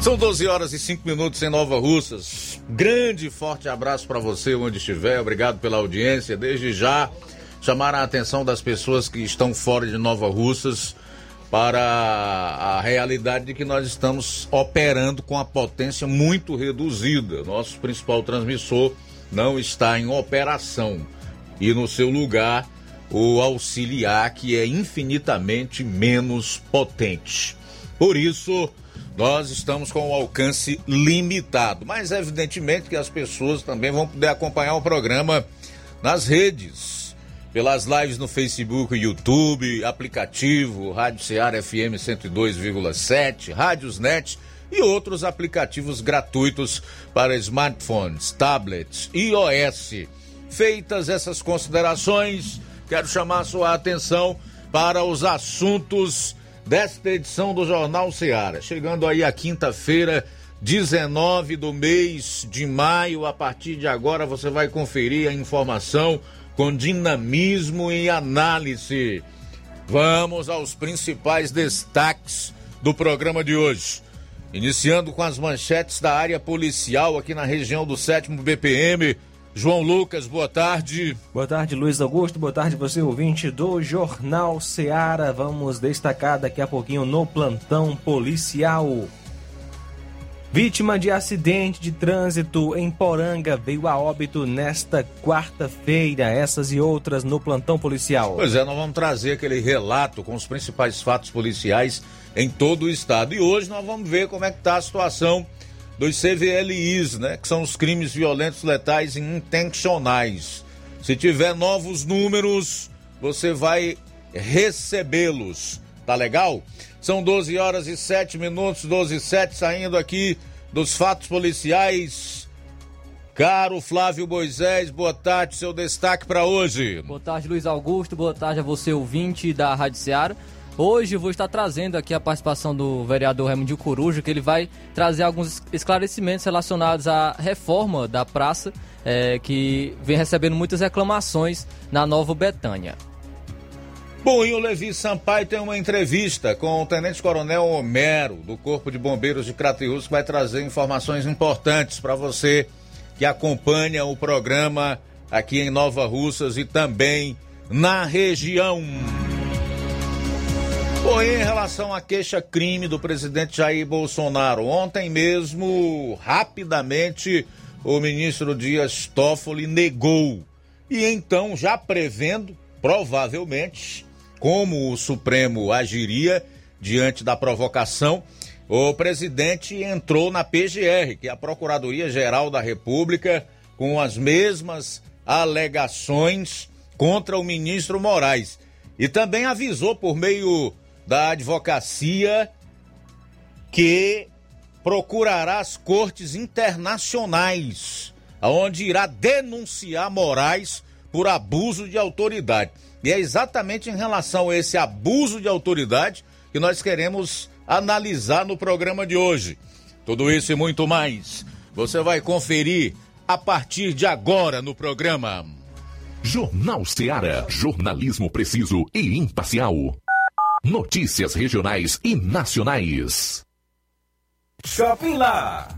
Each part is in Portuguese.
São 12 horas e 5 minutos em Nova Russas. Grande e forte abraço para você onde estiver. Obrigado pela audiência. Desde já, chamar a atenção das pessoas que estão fora de Nova Russas para a realidade de que nós estamos operando com a potência muito reduzida. Nosso principal transmissor não está em operação. E no seu lugar, o auxiliar, que é infinitamente menos potente. Por isso nós estamos com o alcance limitado. Mas evidentemente que as pessoas também vão poder acompanhar o programa nas redes, pelas lives no Facebook, YouTube, aplicativo, Rádio Ceará FM 102,7, Rádios Net e outros aplicativos gratuitos para smartphones, tablets, iOS. Feitas essas considerações, quero chamar a sua atenção para os assuntos desta edição do Jornal Seara. Chegando aí a quinta-feira, 19 do mês de maio. A partir de agora você vai conferir a informação com dinamismo e análise. Vamos aos principais destaques do programa de hoje. Iniciando com as manchetes da área policial aqui na região do 7 BPM. João Lucas, boa tarde. Boa tarde, Luiz Augusto. Boa tarde, você ouvinte do Jornal Seara. Vamos destacar daqui a pouquinho no plantão policial. Vítima de acidente de trânsito em Poranga veio a óbito nesta quarta-feira. Essas e outras no plantão policial. Pois é, nós vamos trazer aquele relato com os principais fatos policiais em todo o estado. E hoje nós vamos ver como é que está a situação dos CVLIs, né? Que são os crimes violentos, letais e intencionais. Se tiver novos números, você vai recebê-los. Tá legal? São 12 horas e 7 minutos, 12 e 7, saindo aqui dos fatos policiais. Caro Flávio Moisés, boa tarde, seu destaque para hoje. Boa tarde, Luiz Augusto, boa tarde a você, ouvinte da Rádio Ceará. Hoje eu vou estar trazendo aqui a participação do vereador Raimundo Coruja, que ele vai trazer alguns esclarecimentos relacionados à reforma da praça, é, que vem recebendo muitas reclamações na Nova Betânia. Bom, e o Levi Sampaio tem uma entrevista com o Tenente Coronel Homero, do Corpo de Bombeiros de Crateus, que vai trazer informações importantes para você que acompanha o programa aqui em Nova Russas e também na região. Bom, em relação à queixa-crime do presidente Jair Bolsonaro, ontem mesmo, rapidamente, o ministro Dias Toffoli negou. E então, já prevendo, provavelmente, como o Supremo agiria diante da provocação, o presidente entrou na PGR, que é a Procuradoria Geral da República, com as mesmas alegações contra o ministro Moraes. E também avisou por meio da advocacia que procurará as cortes internacionais, onde irá denunciar Moraes por abuso de autoridade. E é exatamente em relação a esse abuso de autoridade que nós queremos analisar no programa de hoje. Tudo isso e muito mais você vai conferir a partir de agora no programa. Jornal Ceará, jornalismo preciso e imparcial. Notícias regionais e nacionais. Shopping Lá.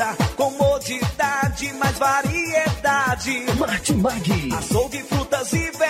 Precisa. Comodidade, mais variedade. Martimag. Açougue, frutas e verduras.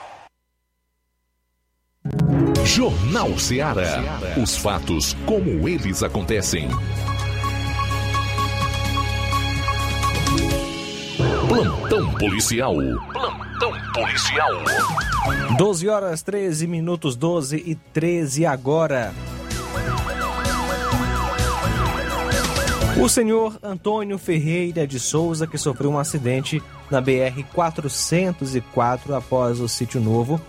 Jornal Ceará. Os fatos como eles acontecem. Plantão policial. Plantão policial. 12 horas 13 minutos 12 e 13 agora. O senhor Antônio Ferreira de Souza, que sofreu um acidente na BR 404 após o sítio novo,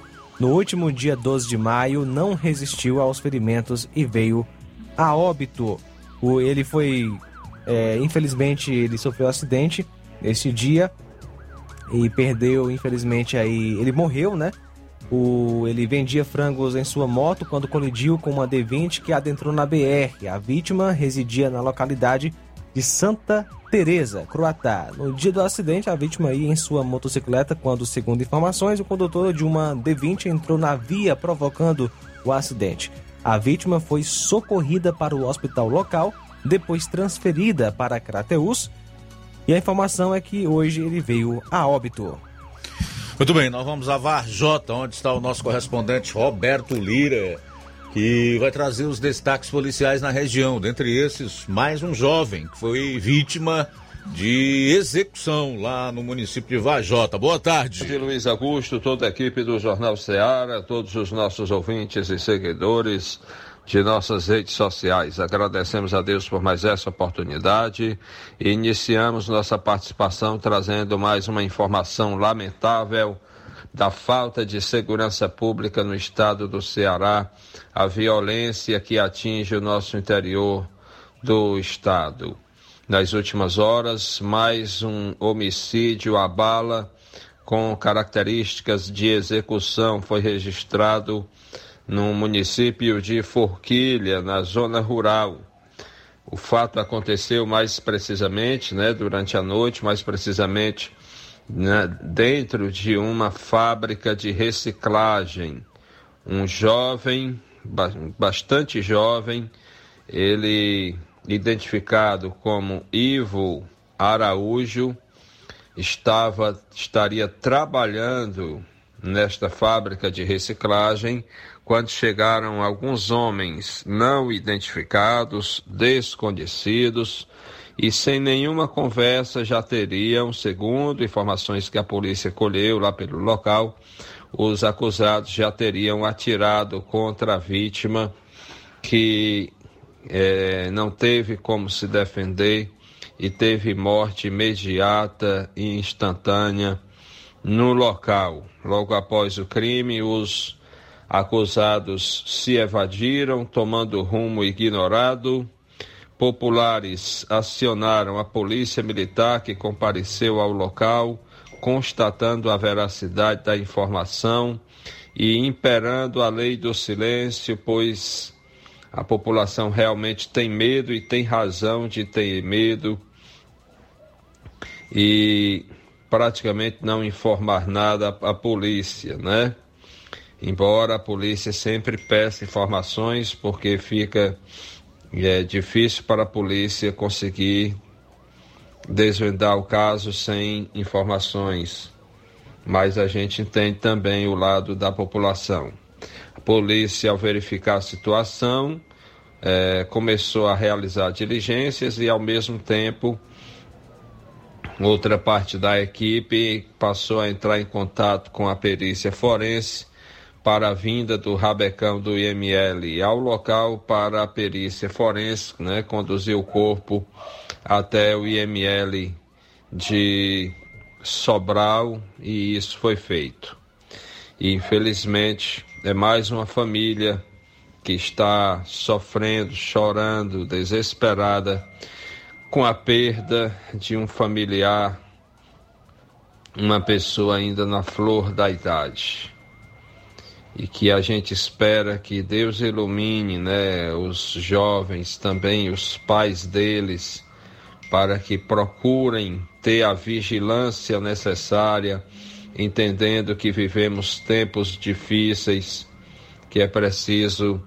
no último dia 12 de maio, não resistiu aos ferimentos e veio a óbito. O, ele foi. É, infelizmente, ele sofreu um acidente neste dia e perdeu, infelizmente, aí. Ele morreu, né? O, ele vendia frangos em sua moto quando colidiu com uma D20 que adentrou na BR. A vítima residia na localidade de Santa Teresa, Croatá. No dia do acidente, a vítima ia em sua motocicleta quando, segundo informações, o condutor de uma D20 entrou na via provocando o acidente. A vítima foi socorrida para o hospital local, depois transferida para Crateus, e a informação é que hoje ele veio a óbito. Muito bem, nós vamos a Varjota, onde está o nosso correspondente Roberto Lira que vai trazer os destaques policiais na região. Dentre esses, mais um jovem que foi vítima de execução lá no município de Vajota. Boa tarde. De Luiz Augusto, toda a equipe do Jornal Ceará, todos os nossos ouvintes e seguidores de nossas redes sociais. Agradecemos a Deus por mais essa oportunidade e iniciamos nossa participação trazendo mais uma informação lamentável da falta de segurança pública no estado do Ceará, a violência que atinge o nosso interior do estado. Nas últimas horas, mais um homicídio abala com características de execução foi registrado no município de Forquilha, na zona rural. O fato aconteceu mais precisamente, né, durante a noite, mais precisamente né, dentro de uma fábrica de reciclagem. Um jovem, bastante jovem, ele identificado como Ivo Araújo, estava estaria trabalhando nesta fábrica de reciclagem quando chegaram alguns homens não identificados, desconhecidos, e sem nenhuma conversa já teriam, segundo informações que a polícia colheu lá pelo local, os acusados já teriam atirado contra a vítima que é, não teve como se defender e teve morte imediata e instantânea no local. Logo após o crime, os acusados se evadiram, tomando rumo ignorado populares acionaram a polícia militar que compareceu ao local, constatando a veracidade da informação e imperando a lei do silêncio, pois a população realmente tem medo e tem razão de ter medo e praticamente não informar nada à polícia, né? Embora a polícia sempre peça informações porque fica e é difícil para a polícia conseguir desvendar o caso sem informações, mas a gente entende também o lado da população. A polícia, ao verificar a situação, é, começou a realizar diligências e, ao mesmo tempo, outra parte da equipe passou a entrar em contato com a perícia forense para a vinda do rabecão do IML ao local para a perícia forense, né, conduzir o corpo até o IML de Sobral e isso foi feito. E infelizmente é mais uma família que está sofrendo, chorando, desesperada com a perda de um familiar, uma pessoa ainda na flor da idade e que a gente espera que Deus ilumine né, os jovens também, os pais deles, para que procurem ter a vigilância necessária, entendendo que vivemos tempos difíceis, que é preciso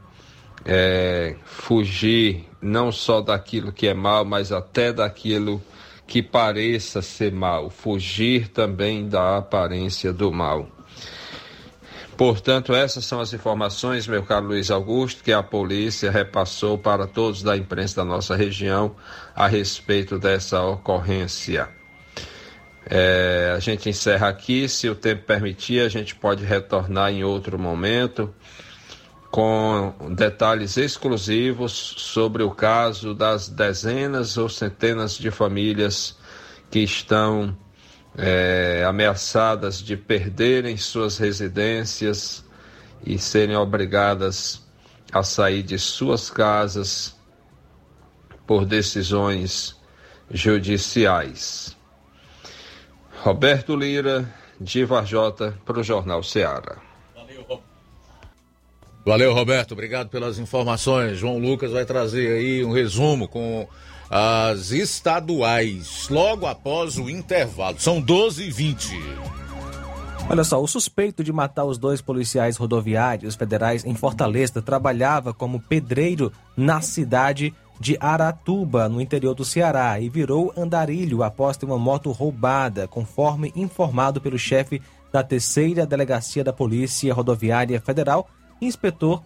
é, fugir não só daquilo que é mal, mas até daquilo que pareça ser mal, fugir também da aparência do mal. Portanto, essas são as informações, meu caro Luiz Augusto, que a polícia repassou para todos da imprensa da nossa região a respeito dessa ocorrência. É, a gente encerra aqui, se o tempo permitir, a gente pode retornar em outro momento com detalhes exclusivos sobre o caso das dezenas ou centenas de famílias que estão é, ameaçadas de perderem suas residências e serem obrigadas a sair de suas casas por decisões judiciais. Roberto Lira, de Varjota, para o Jornal Ceará. Valeu, Roberto. Obrigado pelas informações. João Lucas vai trazer aí um resumo com as estaduais, logo após o intervalo. São 12 e 20. Olha só, o suspeito de matar os dois policiais rodoviários federais em Fortaleza trabalhava como pedreiro na cidade de Aratuba, no interior do Ceará, e virou andarilho após ter uma moto roubada, conforme informado pelo chefe da terceira delegacia da Polícia Rodoviária Federal, inspetor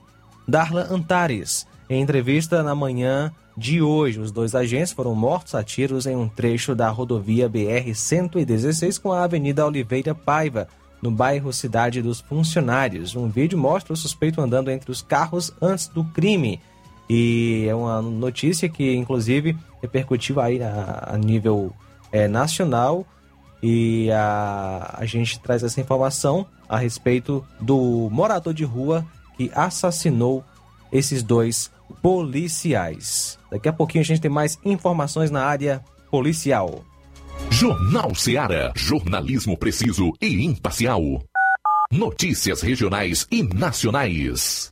Darlan Antares. Em entrevista na manhã de hoje. Os dois agentes foram mortos a tiros em um trecho da rodovia BR-116 com a Avenida Oliveira Paiva, no bairro Cidade dos Funcionários. Um vídeo mostra o suspeito andando entre os carros antes do crime. E é uma notícia que, inclusive, repercutiu aí a, a nível é, nacional. E a, a gente traz essa informação a respeito do morador de rua que assassinou esses dois policiais. Daqui a pouquinho a gente tem mais informações na área policial. Jornal Seara. Jornalismo preciso e imparcial. Notícias regionais e nacionais.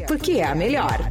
porque é a melhor.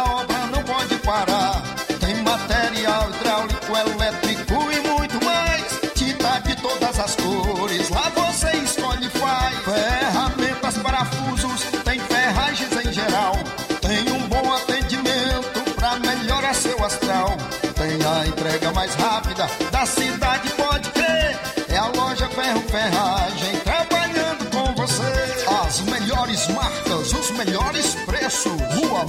Melhores preços. Rua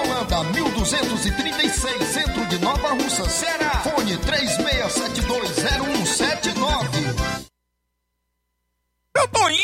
Holanda, 1236, centro de Nova Russa, Ceará. Fone 36720179. Eu tô indo,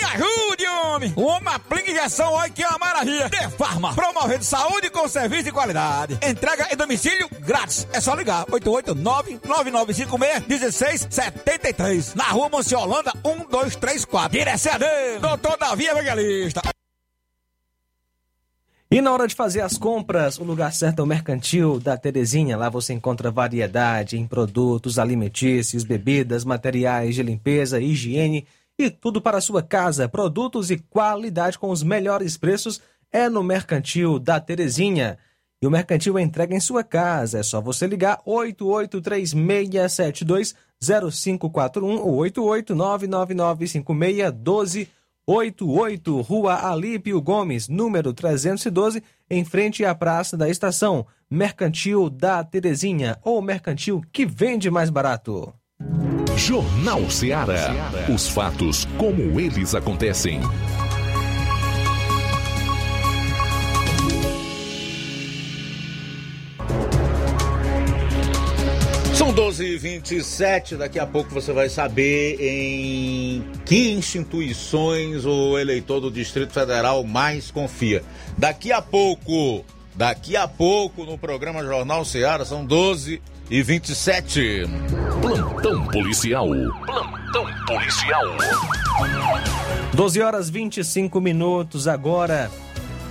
me ajude, homem. Uma aplica injeção, olha que é uma maravilha. De Farma, promovendo saúde com serviço de qualidade. Entrega em domicílio grátis. É só ligar, 889-9956-1673. Na rua Monsiolanda, 1234. Direção doutor Davi Evangelista. E na hora de fazer as compras, o lugar certo é o Mercantil da Terezinha. Lá você encontra variedade em produtos alimentícios, bebidas, materiais de limpeza, higiene e tudo para sua casa. Produtos e qualidade com os melhores preços é no Mercantil da Terezinha. e o Mercantil entrega em sua casa. É só você ligar 8836720541 ou 88999561288, Rua Alípio Gomes, número 312, em frente à Praça da Estação. Mercantil da Terezinha, ou mercantil que vende mais barato. Jornal Ceará. Os fatos como eles acontecem. São 12 e 27 daqui a pouco você vai saber em que instituições o eleitor do Distrito Federal mais confia. Daqui a pouco, daqui a pouco no programa Jornal Ceará, são 12 e 27. Plantão policial. Plantão policial. 12 horas 25 minutos agora.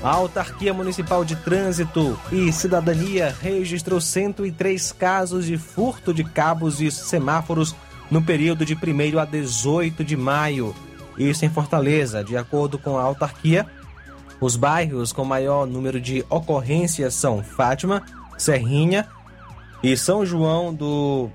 A Autarquia Municipal de Trânsito e Cidadania registrou 103 casos de furto de cabos e semáforos no período de 1 a 18 de maio. Isso em Fortaleza. De acordo com a autarquia, os bairros com maior número de ocorrências são Fátima, Serrinha e São João do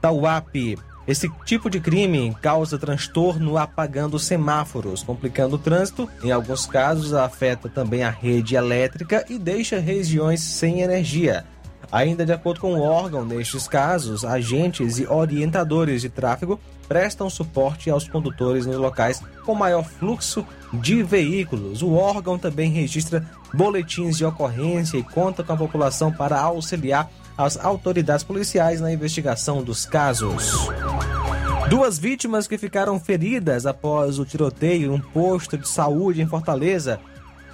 Tauape. Esse tipo de crime causa transtorno apagando semáforos, complicando o trânsito. Em alguns casos, afeta também a rede elétrica e deixa regiões sem energia. Ainda de acordo com o órgão, nestes casos, agentes e orientadores de tráfego prestam suporte aos condutores nos locais com maior fluxo de veículos. O órgão também registra boletins de ocorrência e conta com a população para auxiliar as autoridades policiais na investigação dos casos. Duas vítimas que ficaram feridas após o tiroteio em um posto de saúde em Fortaleza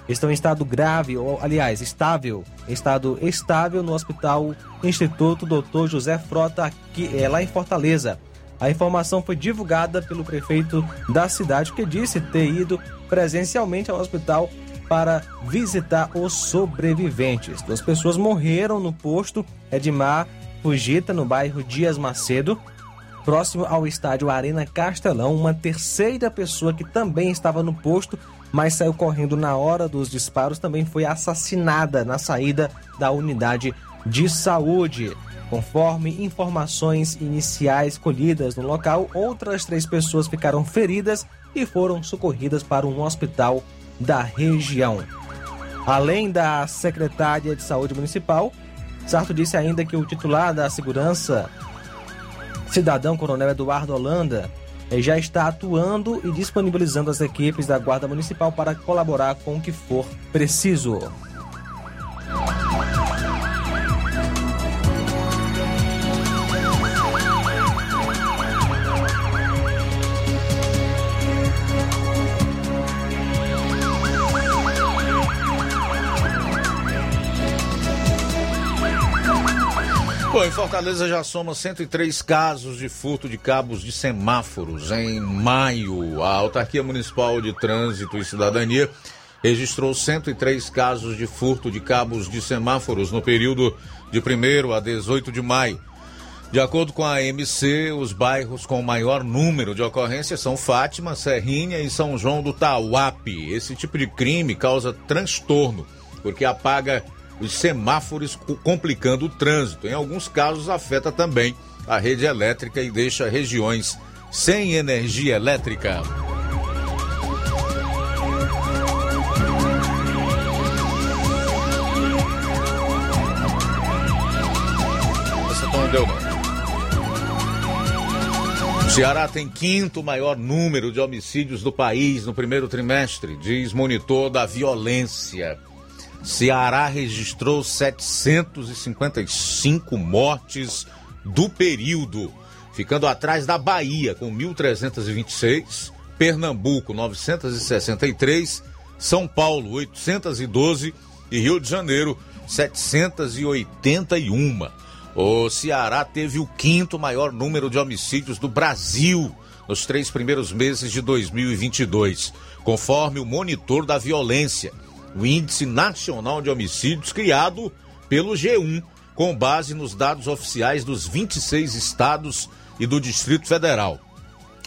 estão em estado grave, ou aliás, estável, estado estável no Hospital Instituto Dr. José Frota, aqui, é, lá em Fortaleza. A informação foi divulgada pelo prefeito da cidade, que disse ter ido presencialmente ao hospital para visitar os sobreviventes. Duas pessoas morreram no posto Edmar Fugita, no bairro Dias Macedo, próximo ao estádio Arena Castelão. Uma terceira pessoa que também estava no posto, mas saiu correndo na hora dos disparos, também foi assassinada na saída da unidade de saúde. Conforme informações iniciais colhidas no local, outras três pessoas ficaram feridas e foram socorridas para um hospital da região. Além da secretária de Saúde Municipal, Sarto disse ainda que o titular da Segurança, cidadão Coronel Eduardo Holanda, eh, já está atuando e disponibilizando as equipes da Guarda Municipal para colaborar com o que for preciso. Bom, em Fortaleza já soma 103 casos de furto de cabos de semáforos. Em maio, a Autarquia Municipal de Trânsito e Cidadania registrou 103 casos de furto de cabos de semáforos no período de 1 a 18 de maio. De acordo com a AMC, os bairros com maior número de ocorrências são Fátima, Serrinha e São João do Tauape. Esse tipo de crime causa transtorno, porque apaga os semáforos complicando o trânsito. Em alguns casos, afeta também a rede elétrica e deixa regiões sem energia elétrica. O Ceará tem quinto maior número de homicídios do país no primeiro trimestre, diz monitor da violência. Ceará registrou 755 mortes do período, ficando atrás da Bahia com 1.326, Pernambuco 963, São Paulo 812 e Rio de Janeiro 781. O Ceará teve o quinto maior número de homicídios do Brasil nos três primeiros meses de 2022, conforme o monitor da violência o Índice Nacional de Homicídios, criado pelo G1, com base nos dados oficiais dos 26 estados e do Distrito Federal.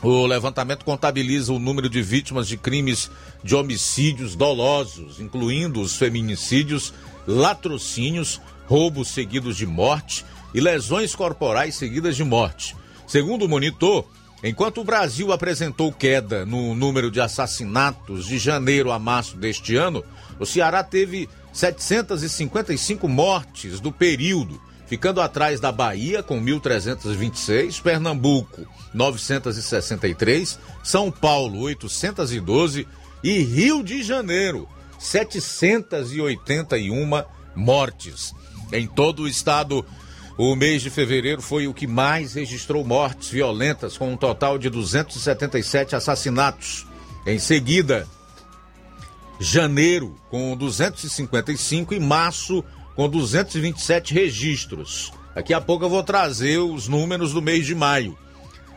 O levantamento contabiliza o número de vítimas de crimes de homicídios dolosos, incluindo os feminicídios, latrocínios, roubos seguidos de morte e lesões corporais seguidas de morte. Segundo o monitor, enquanto o Brasil apresentou queda no número de assassinatos de janeiro a março deste ano, o Ceará teve 755 mortes do período, ficando atrás da Bahia com 1.326, Pernambuco 963, São Paulo 812 e Rio de Janeiro 781 mortes. Em todo o estado, o mês de fevereiro foi o que mais registrou mortes violentas, com um total de 277 assassinatos. Em seguida, janeiro com 255 e março com 227 registros. Daqui a pouco eu vou trazer os números do mês de maio.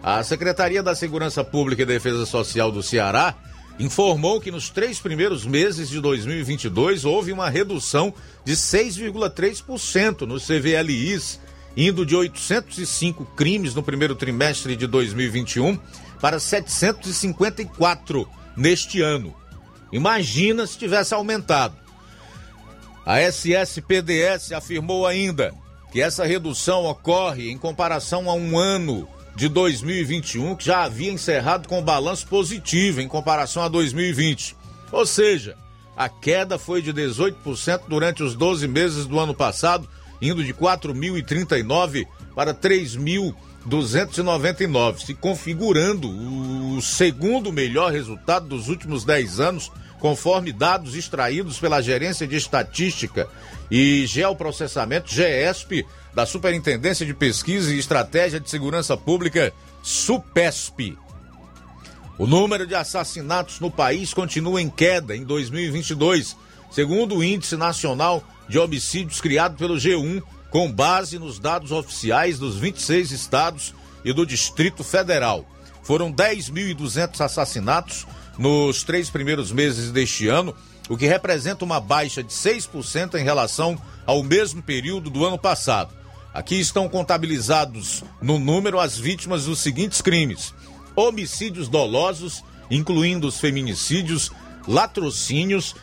A Secretaria da Segurança Pública e Defesa Social do Ceará informou que nos três primeiros meses de 2022 houve uma redução de 6,3% nos CVLIs, indo de 805 crimes no primeiro trimestre de 2021 para 754 neste ano. Imagina se tivesse aumentado. A SSPDS afirmou ainda que essa redução ocorre em comparação a um ano de 2021 que já havia encerrado com balanço positivo em comparação a 2020. Ou seja, a queda foi de 18% durante os 12 meses do ano passado, indo de 4.039 para 3.299, se configurando o segundo melhor resultado dos últimos 10 anos, conforme dados extraídos pela Gerência de Estatística e Geoprocessamento, GESP, da Superintendência de Pesquisa e Estratégia de Segurança Pública, SUPESP. O número de assassinatos no país continua em queda em 2022, segundo o Índice Nacional de Homicídios criado pelo G1, com base nos dados oficiais dos 26 estados e do Distrito Federal. Foram 10.200 assassinatos nos três primeiros meses deste ano, o que representa uma baixa de 6% em relação ao mesmo período do ano passado. Aqui estão contabilizados no número as vítimas dos seguintes crimes: homicídios dolosos, incluindo os feminicídios, latrocínios,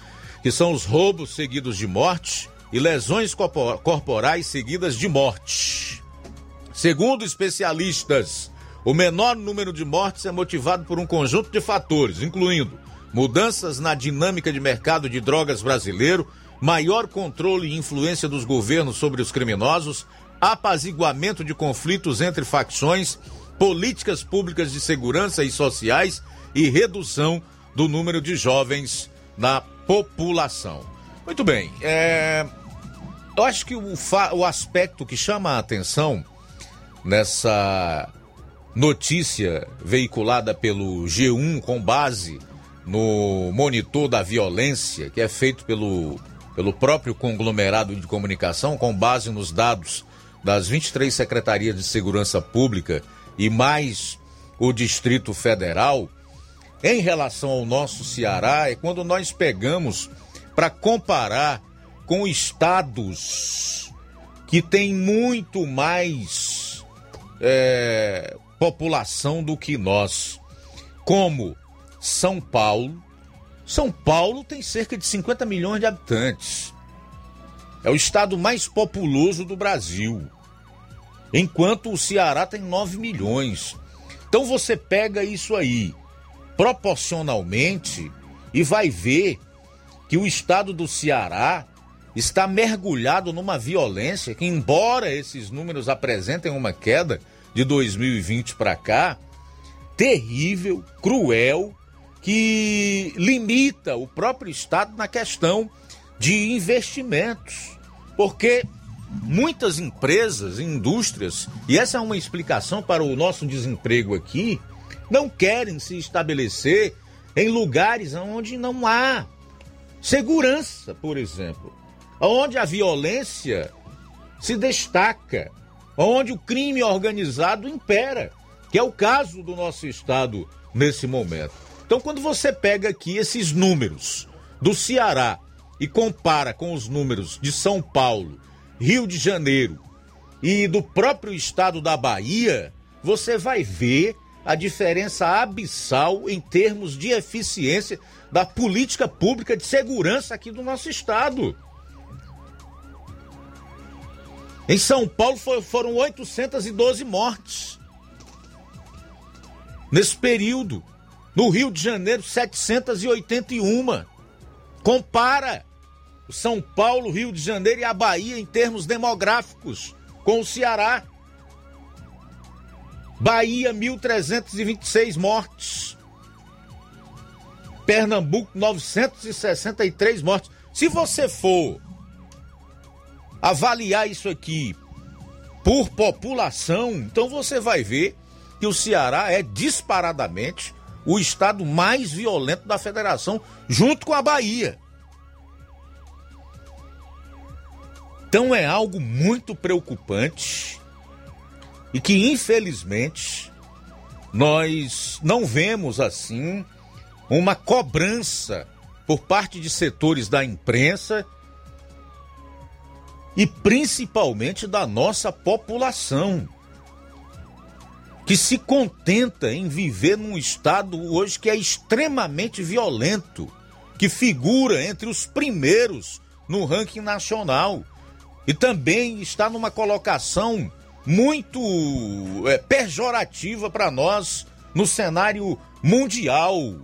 que são os roubos seguidos de morte, e lesões corporais seguidas de morte. Segundo especialistas, o menor número de mortes é motivado por um conjunto de fatores, incluindo mudanças na dinâmica de mercado de drogas brasileiro, maior controle e influência dos governos sobre os criminosos, apaziguamento de conflitos entre facções, políticas públicas de segurança e sociais e redução do número de jovens na população. Muito bem, é... eu acho que o, fa... o aspecto que chama a atenção nessa notícia veiculada pelo G1 com base no monitor da violência, que é feito pelo, pelo próprio conglomerado de comunicação, com base nos dados das 23 secretarias de segurança pública e mais o Distrito Federal, em relação ao nosso Ceará, é quando nós pegamos para comparar com estados que têm muito mais é, população do que nós, como São Paulo. São Paulo tem cerca de 50 milhões de habitantes. É o estado mais populoso do Brasil enquanto o Ceará tem 9 milhões. Então você pega isso aí proporcionalmente e vai ver que o estado do Ceará está mergulhado numa violência que, embora esses números apresentem uma queda de 2020 para cá, terrível, cruel, que limita o próprio estado na questão de investimentos. Porque muitas empresas, indústrias, e essa é uma explicação para o nosso desemprego aqui, não querem se estabelecer em lugares onde não há segurança, por exemplo, onde a violência se destaca, onde o crime organizado impera, que é o caso do nosso estado nesse momento. Então, quando você pega aqui esses números do Ceará e compara com os números de São Paulo Rio de Janeiro e do próprio estado da Bahia, você vai ver a diferença abissal em termos de eficiência da política pública de segurança aqui do nosso estado. Em São Paulo foram 812 mortes. Nesse período. No Rio de Janeiro, 781. Compara São Paulo, Rio de Janeiro e a Bahia em termos demográficos com o Ceará. Bahia, 1.326 mortes. Pernambuco, 963 mortes. Se você for avaliar isso aqui por população, então você vai ver que o Ceará é disparadamente o estado mais violento da federação, junto com a Bahia. Então é algo muito preocupante e que, infelizmente, nós não vemos assim uma cobrança por parte de setores da imprensa e principalmente da nossa população, que se contenta em viver num estado hoje que é extremamente violento, que figura entre os primeiros no ranking nacional e também está numa colocação muito é, pejorativa para nós no cenário mundial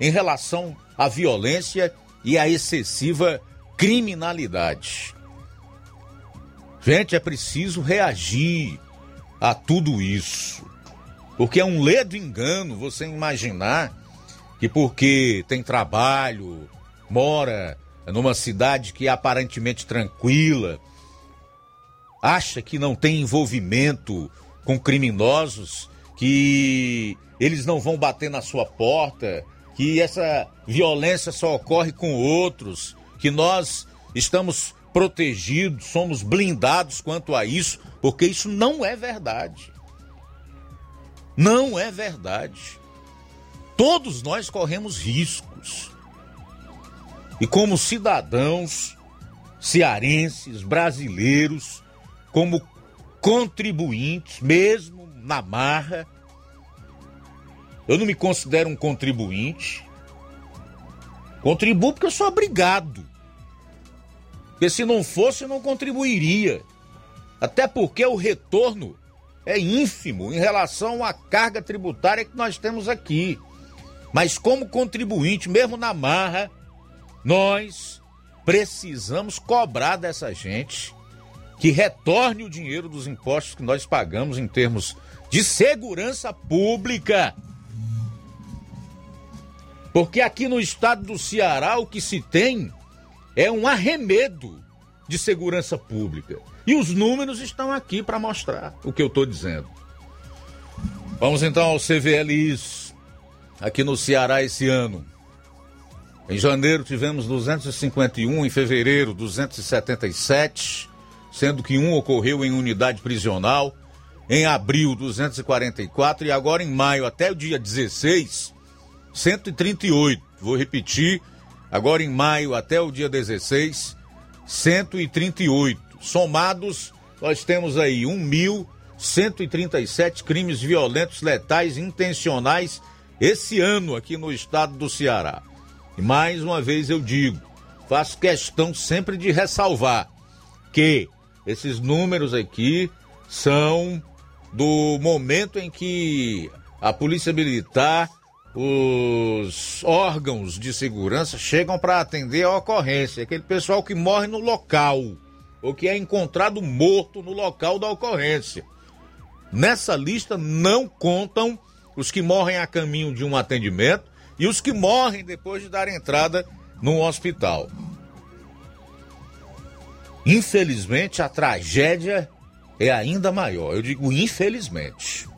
em relação à violência e à excessiva criminalidade. Gente, é preciso reagir a tudo isso. Porque é um ledo engano você imaginar que porque tem trabalho, mora numa cidade que é aparentemente tranquila, acha que não tem envolvimento com criminosos, que eles não vão bater na sua porta, que essa violência só ocorre com outros, que nós estamos protegidos, somos blindados quanto a isso, porque isso não é verdade. Não é verdade. Todos nós corremos riscos. E como cidadãos cearenses, brasileiros, como contribuintes, mesmo na marra. Eu não me considero um contribuinte. Contribuo porque eu sou obrigado. Porque se não fosse, eu não contribuiria. Até porque o retorno é ínfimo em relação à carga tributária que nós temos aqui. Mas como contribuinte, mesmo na marra, nós precisamos cobrar dessa gente que retorne o dinheiro dos impostos que nós pagamos em termos de segurança pública. Porque aqui no estado do Ceará o que se tem é um arremedo de segurança pública. E os números estão aqui para mostrar o que eu estou dizendo. Vamos então ao CVLIs aqui no Ceará esse ano. Em janeiro tivemos 251, em fevereiro 277, sendo que um ocorreu em unidade prisional, em abril 244 e agora em maio até o dia 16, 138. Vou repetir, agora em maio até o dia 16, 138. Somados, nós temos aí 1.137 crimes violentos, letais, intencionais esse ano aqui no estado do Ceará. E mais uma vez eu digo, faço questão sempre de ressalvar que esses números aqui são do momento em que a Polícia Militar, os órgãos de segurança chegam para atender a ocorrência, aquele pessoal que morre no local ou que é encontrado morto no local da ocorrência. Nessa lista não contam os que morrem a caminho de um atendimento e os que morrem depois de dar entrada num hospital. Infelizmente, a tragédia é ainda maior. Eu digo infelizmente.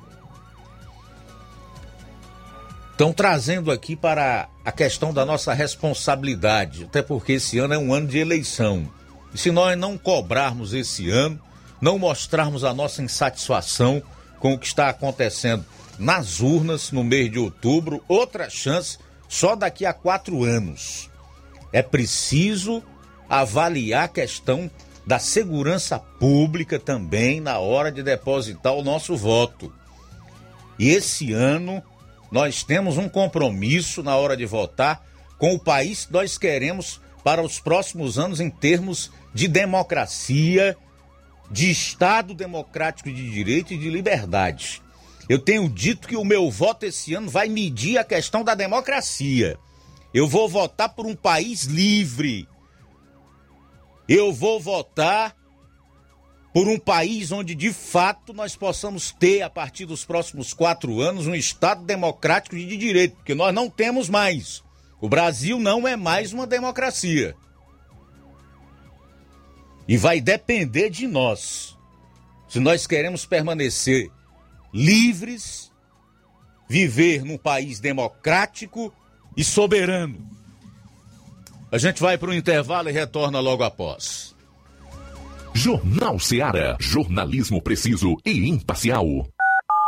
Estão trazendo aqui para a questão da nossa responsabilidade, até porque esse ano é um ano de eleição. E se nós não cobrarmos esse ano, não mostrarmos a nossa insatisfação com o que está acontecendo nas urnas no mês de outubro, outra chance só daqui a quatro anos. É preciso avaliar a questão da segurança pública também na hora de depositar o nosso voto. E esse ano nós temos um compromisso na hora de votar com o país que nós queremos para os próximos anos em termos de democracia de Estado democrático de direito e de liberdade. Eu tenho dito que o meu voto esse ano vai medir a questão da democracia. Eu vou votar por um país livre. Eu vou votar por um país onde de fato nós possamos ter, a partir dos próximos quatro anos, um Estado democrático de direito, porque nós não temos mais. O Brasil não é mais uma democracia. E vai depender de nós. Se nós queremos permanecer livres, viver num país democrático e soberano. A gente vai para o intervalo e retorna logo após. Jornal Seara. Jornalismo preciso e imparcial.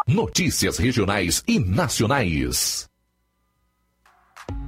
Notícias regionais e nacionais.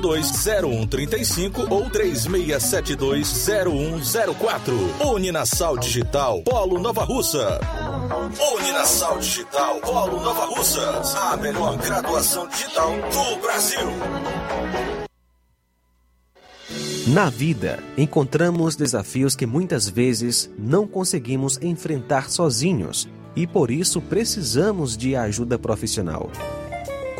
0135 ou 36720104. Uninasal Digital, Polo Nova Russa. Uninasal Digital, Polo Nova Russas. A melhor graduação digital do Brasil. Na vida, encontramos desafios que muitas vezes não conseguimos enfrentar sozinhos e por isso precisamos de ajuda profissional.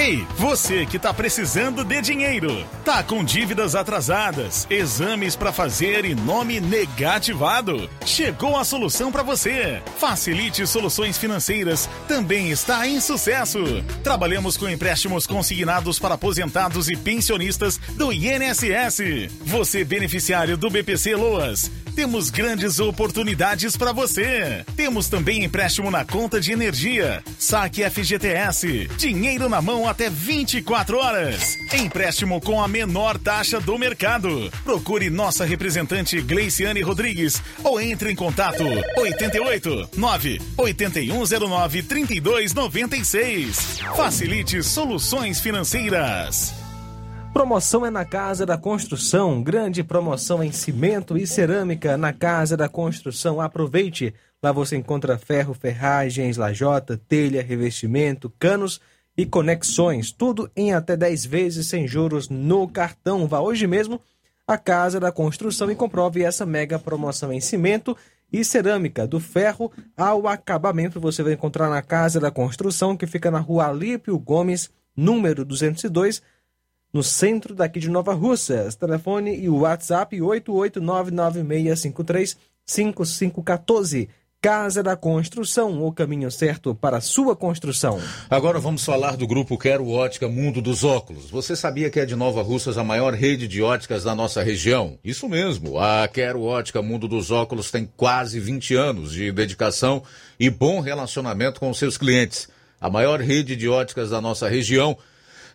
Ei, você que tá precisando de dinheiro, tá com dívidas atrasadas, exames para fazer e nome negativado? Chegou a solução para você. Facilite Soluções Financeiras também está em sucesso. Trabalhamos com empréstimos consignados para aposentados e pensionistas do INSS. Você beneficiário do BPC Loas, temos grandes oportunidades para você. Temos também empréstimo na conta de energia, saque FGTS, dinheiro na mão até 24 horas. Empréstimo com a menor taxa do mercado. Procure nossa representante Gleiciane Rodrigues ou entre em contato 88 9 8109 3296. Facilite soluções financeiras. Promoção é na Casa da Construção. Grande promoção em cimento e cerâmica na Casa da Construção. Aproveite! Lá você encontra ferro, ferragens, lajota, telha, revestimento, canos e conexões, tudo em até 10 vezes sem juros no cartão. Vá hoje mesmo à Casa da Construção e comprove essa mega promoção em cimento e cerâmica, do ferro ao acabamento. Você vai encontrar na Casa da Construção, que fica na rua Alípio Gomes, número 202, no centro daqui de Nova Russas. Telefone e WhatsApp 88996535514. Casa da Construção, o caminho certo para a sua construção. Agora vamos falar do grupo Quero Ótica Mundo dos Óculos. Você sabia que é de Nova Russas a maior rede de óticas da nossa região? Isso mesmo, a Quero Ótica Mundo dos Óculos tem quase 20 anos de dedicação e bom relacionamento com seus clientes. A maior rede de óticas da nossa região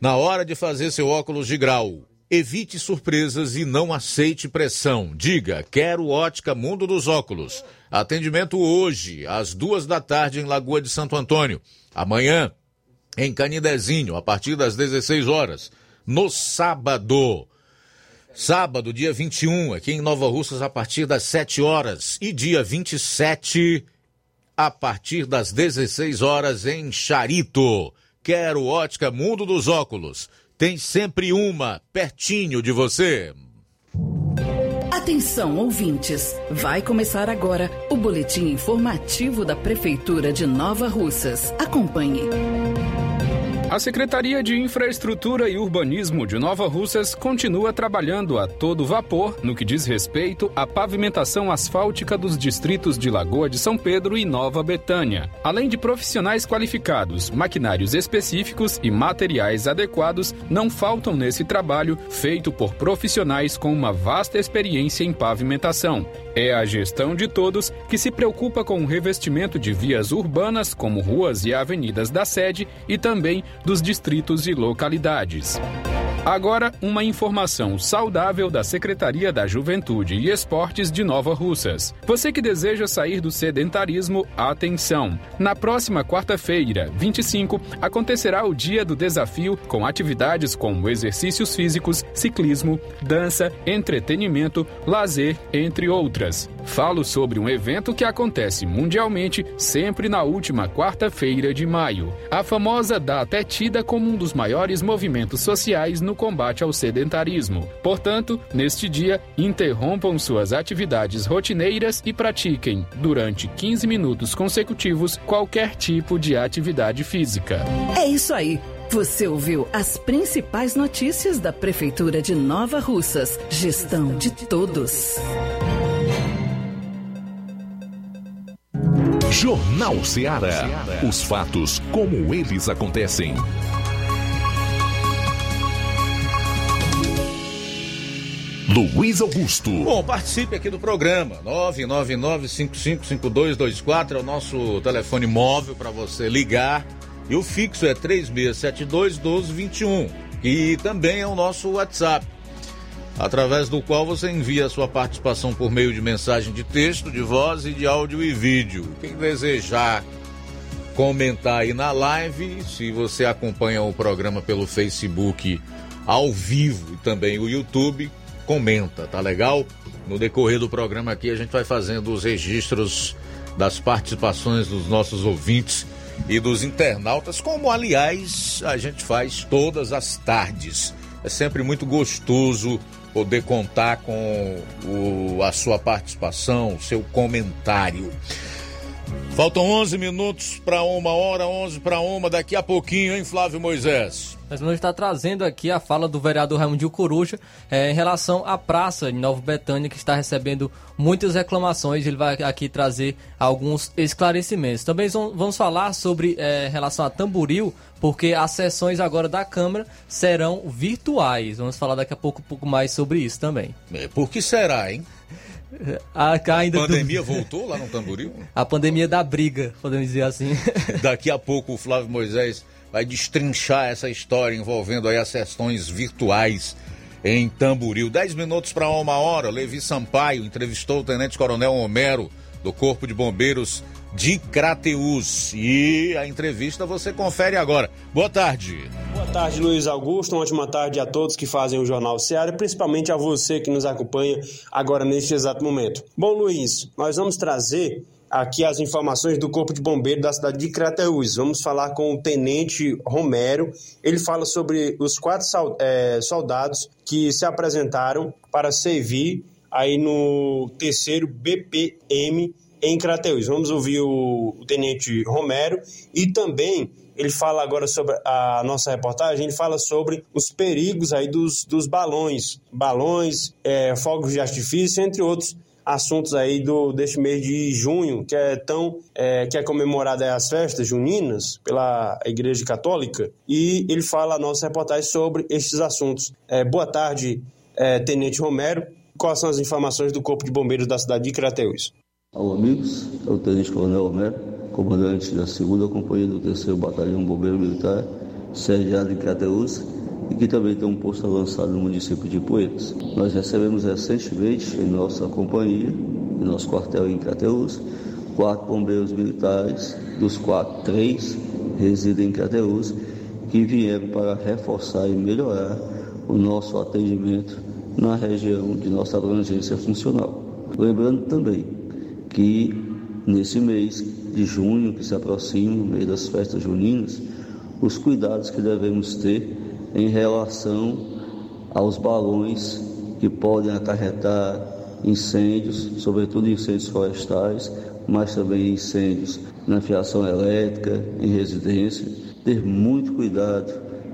na hora de fazer seu óculos de grau, evite surpresas e não aceite pressão. Diga, quero ótica Mundo dos Óculos. Atendimento hoje, às duas da tarde, em Lagoa de Santo Antônio. Amanhã, em Canidezinho, a partir das 16 horas. No sábado. Sábado, dia 21, aqui em Nova Russas, a partir das 7 horas. E dia 27, a partir das 16 horas, em Charito. Quero ótica Mundo dos Óculos. Tem sempre uma pertinho de você. Atenção, ouvintes! Vai começar agora o boletim informativo da Prefeitura de Nova Russas. Acompanhe. A Secretaria de Infraestrutura e Urbanismo de Nova Russas continua trabalhando a todo vapor no que diz respeito à pavimentação asfáltica dos distritos de Lagoa de São Pedro e Nova Betânia. Além de profissionais qualificados, maquinários específicos e materiais adequados, não faltam nesse trabalho feito por profissionais com uma vasta experiência em pavimentação. É a gestão de todos que se preocupa com o revestimento de vias urbanas, como ruas e avenidas da sede, e também dos distritos e localidades. Agora, uma informação saudável da Secretaria da Juventude e Esportes de Nova Russas. Você que deseja sair do sedentarismo, atenção! Na próxima quarta-feira, 25, acontecerá o Dia do Desafio com atividades como exercícios físicos, ciclismo, dança, entretenimento, lazer, entre outras. Falo sobre um evento que acontece mundialmente sempre na última quarta-feira de maio. A famosa data é tida como um dos maiores movimentos sociais no combate ao sedentarismo. Portanto, neste dia, interrompam suas atividades rotineiras e pratiquem, durante 15 minutos consecutivos, qualquer tipo de atividade física. É isso aí. Você ouviu as principais notícias da Prefeitura de Nova Russas. Gestão de todos. Jornal Ceará. Os fatos como eles acontecem. Luiz Augusto. Bom, participe aqui do programa. 999-555224 é o nosso telefone móvel para você ligar. E o fixo é 3672-1221. E também é o nosso WhatsApp, através do qual você envia a sua participação por meio de mensagem de texto, de voz e de áudio e vídeo. Quem desejar comentar aí na live, se você acompanha o programa pelo Facebook ao vivo e também o YouTube, comenta, tá legal? No decorrer do programa aqui a gente vai fazendo os registros das participações dos nossos ouvintes e dos internautas, como aliás a gente faz todas as tardes. É sempre muito gostoso poder contar com o, a sua participação, o seu comentário. Faltam 11 minutos para uma hora, 11 para uma, daqui a pouquinho, hein, Flávio Moisés? Nós vamos estar trazendo aqui a fala do vereador Raimundo Coruja é, em relação à praça de Nova Betânia, que está recebendo muitas reclamações. Ele vai aqui trazer alguns esclarecimentos. Também vamos falar sobre é, relação a Tamboril, porque as sessões agora da Câmara serão virtuais. Vamos falar daqui a pouco um pouco mais sobre isso também. É, por que será, hein? A, ainda pandemia do... voltou lá no Tamboril? A pandemia da briga, podemos dizer assim. Daqui a pouco o Flávio Moisés vai destrinchar essa história envolvendo aí as sessões virtuais em Tamboril. Dez minutos para uma hora, Levi Sampaio entrevistou o Tenente Coronel Homero do Corpo de Bombeiros de Crateus. E a entrevista você confere agora. Boa tarde. Boa tarde, Luiz Augusto. Uma ótima tarde a todos que fazem o Jornal Seara e principalmente a você que nos acompanha agora neste exato momento. Bom, Luiz, nós vamos trazer aqui as informações do Corpo de Bombeiro da cidade de Crateús. Vamos falar com o Tenente Romero. Ele fala sobre os quatro é, soldados que se apresentaram para servir aí no terceiro BPM em Crateús. Vamos ouvir o, Tenente Romero e também ele fala agora sobre a nossa reportagem, ele fala sobre os perigos aí dos, dos balões, balões, é, fogos de artifício, entre outros assuntos aí do deste mês de junho, que é tão é, que é comemorada as festas juninas pela Igreja Católica, e ele fala a nossa reportagem sobre estes assuntos. É, boa tarde, é, Tenente Romero. Quais são as informações do Corpo de Bombeiros da cidade de Crateús? Alô, amigos. É o Tenente Coronel Homero, comandante da 2 Companhia do 3 Batalhão Bombeiro Militar, sediado em Crateús, e que também tem um posto avançado no município de Poeiras. Nós recebemos recentemente em nossa companhia, em nosso quartel em Crateús, quatro bombeiros militares, dos quatro, três residem em Crateús, que vieram para reforçar e melhorar o nosso atendimento na região de nossa abrangência funcional. Lembrando também que nesse mês de junho, que se aproxima, o mês das festas juninas, os cuidados que devemos ter em relação aos balões que podem acarretar incêndios, sobretudo incêndios florestais, mas também incêndios na fiação elétrica, em residência. Ter muito cuidado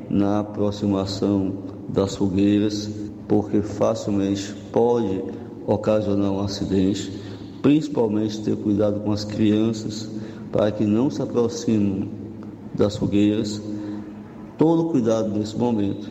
na aproximação das fogueiras, porque facilmente pode ocasionar um acidente principalmente ter cuidado com as crianças para que não se aproximem das fogueiras. Todo cuidado nesse momento,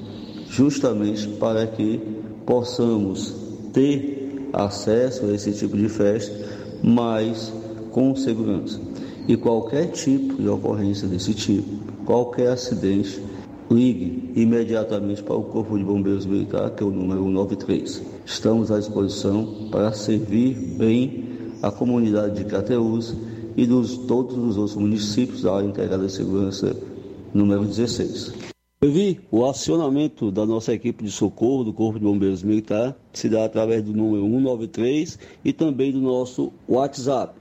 justamente para que possamos ter acesso a esse tipo de festa, mas com segurança. E qualquer tipo de ocorrência desse tipo, qualquer acidente, ligue imediatamente para o Corpo de Bombeiros Militar, que é o número 193. Estamos à disposição para servir bem a comunidade de Crateús e dos todos os outros municípios da área integrada segurança número 16. vi o acionamento da nossa equipe de socorro do Corpo de Bombeiros Militar se dá através do número 193 e também do nosso WhatsApp,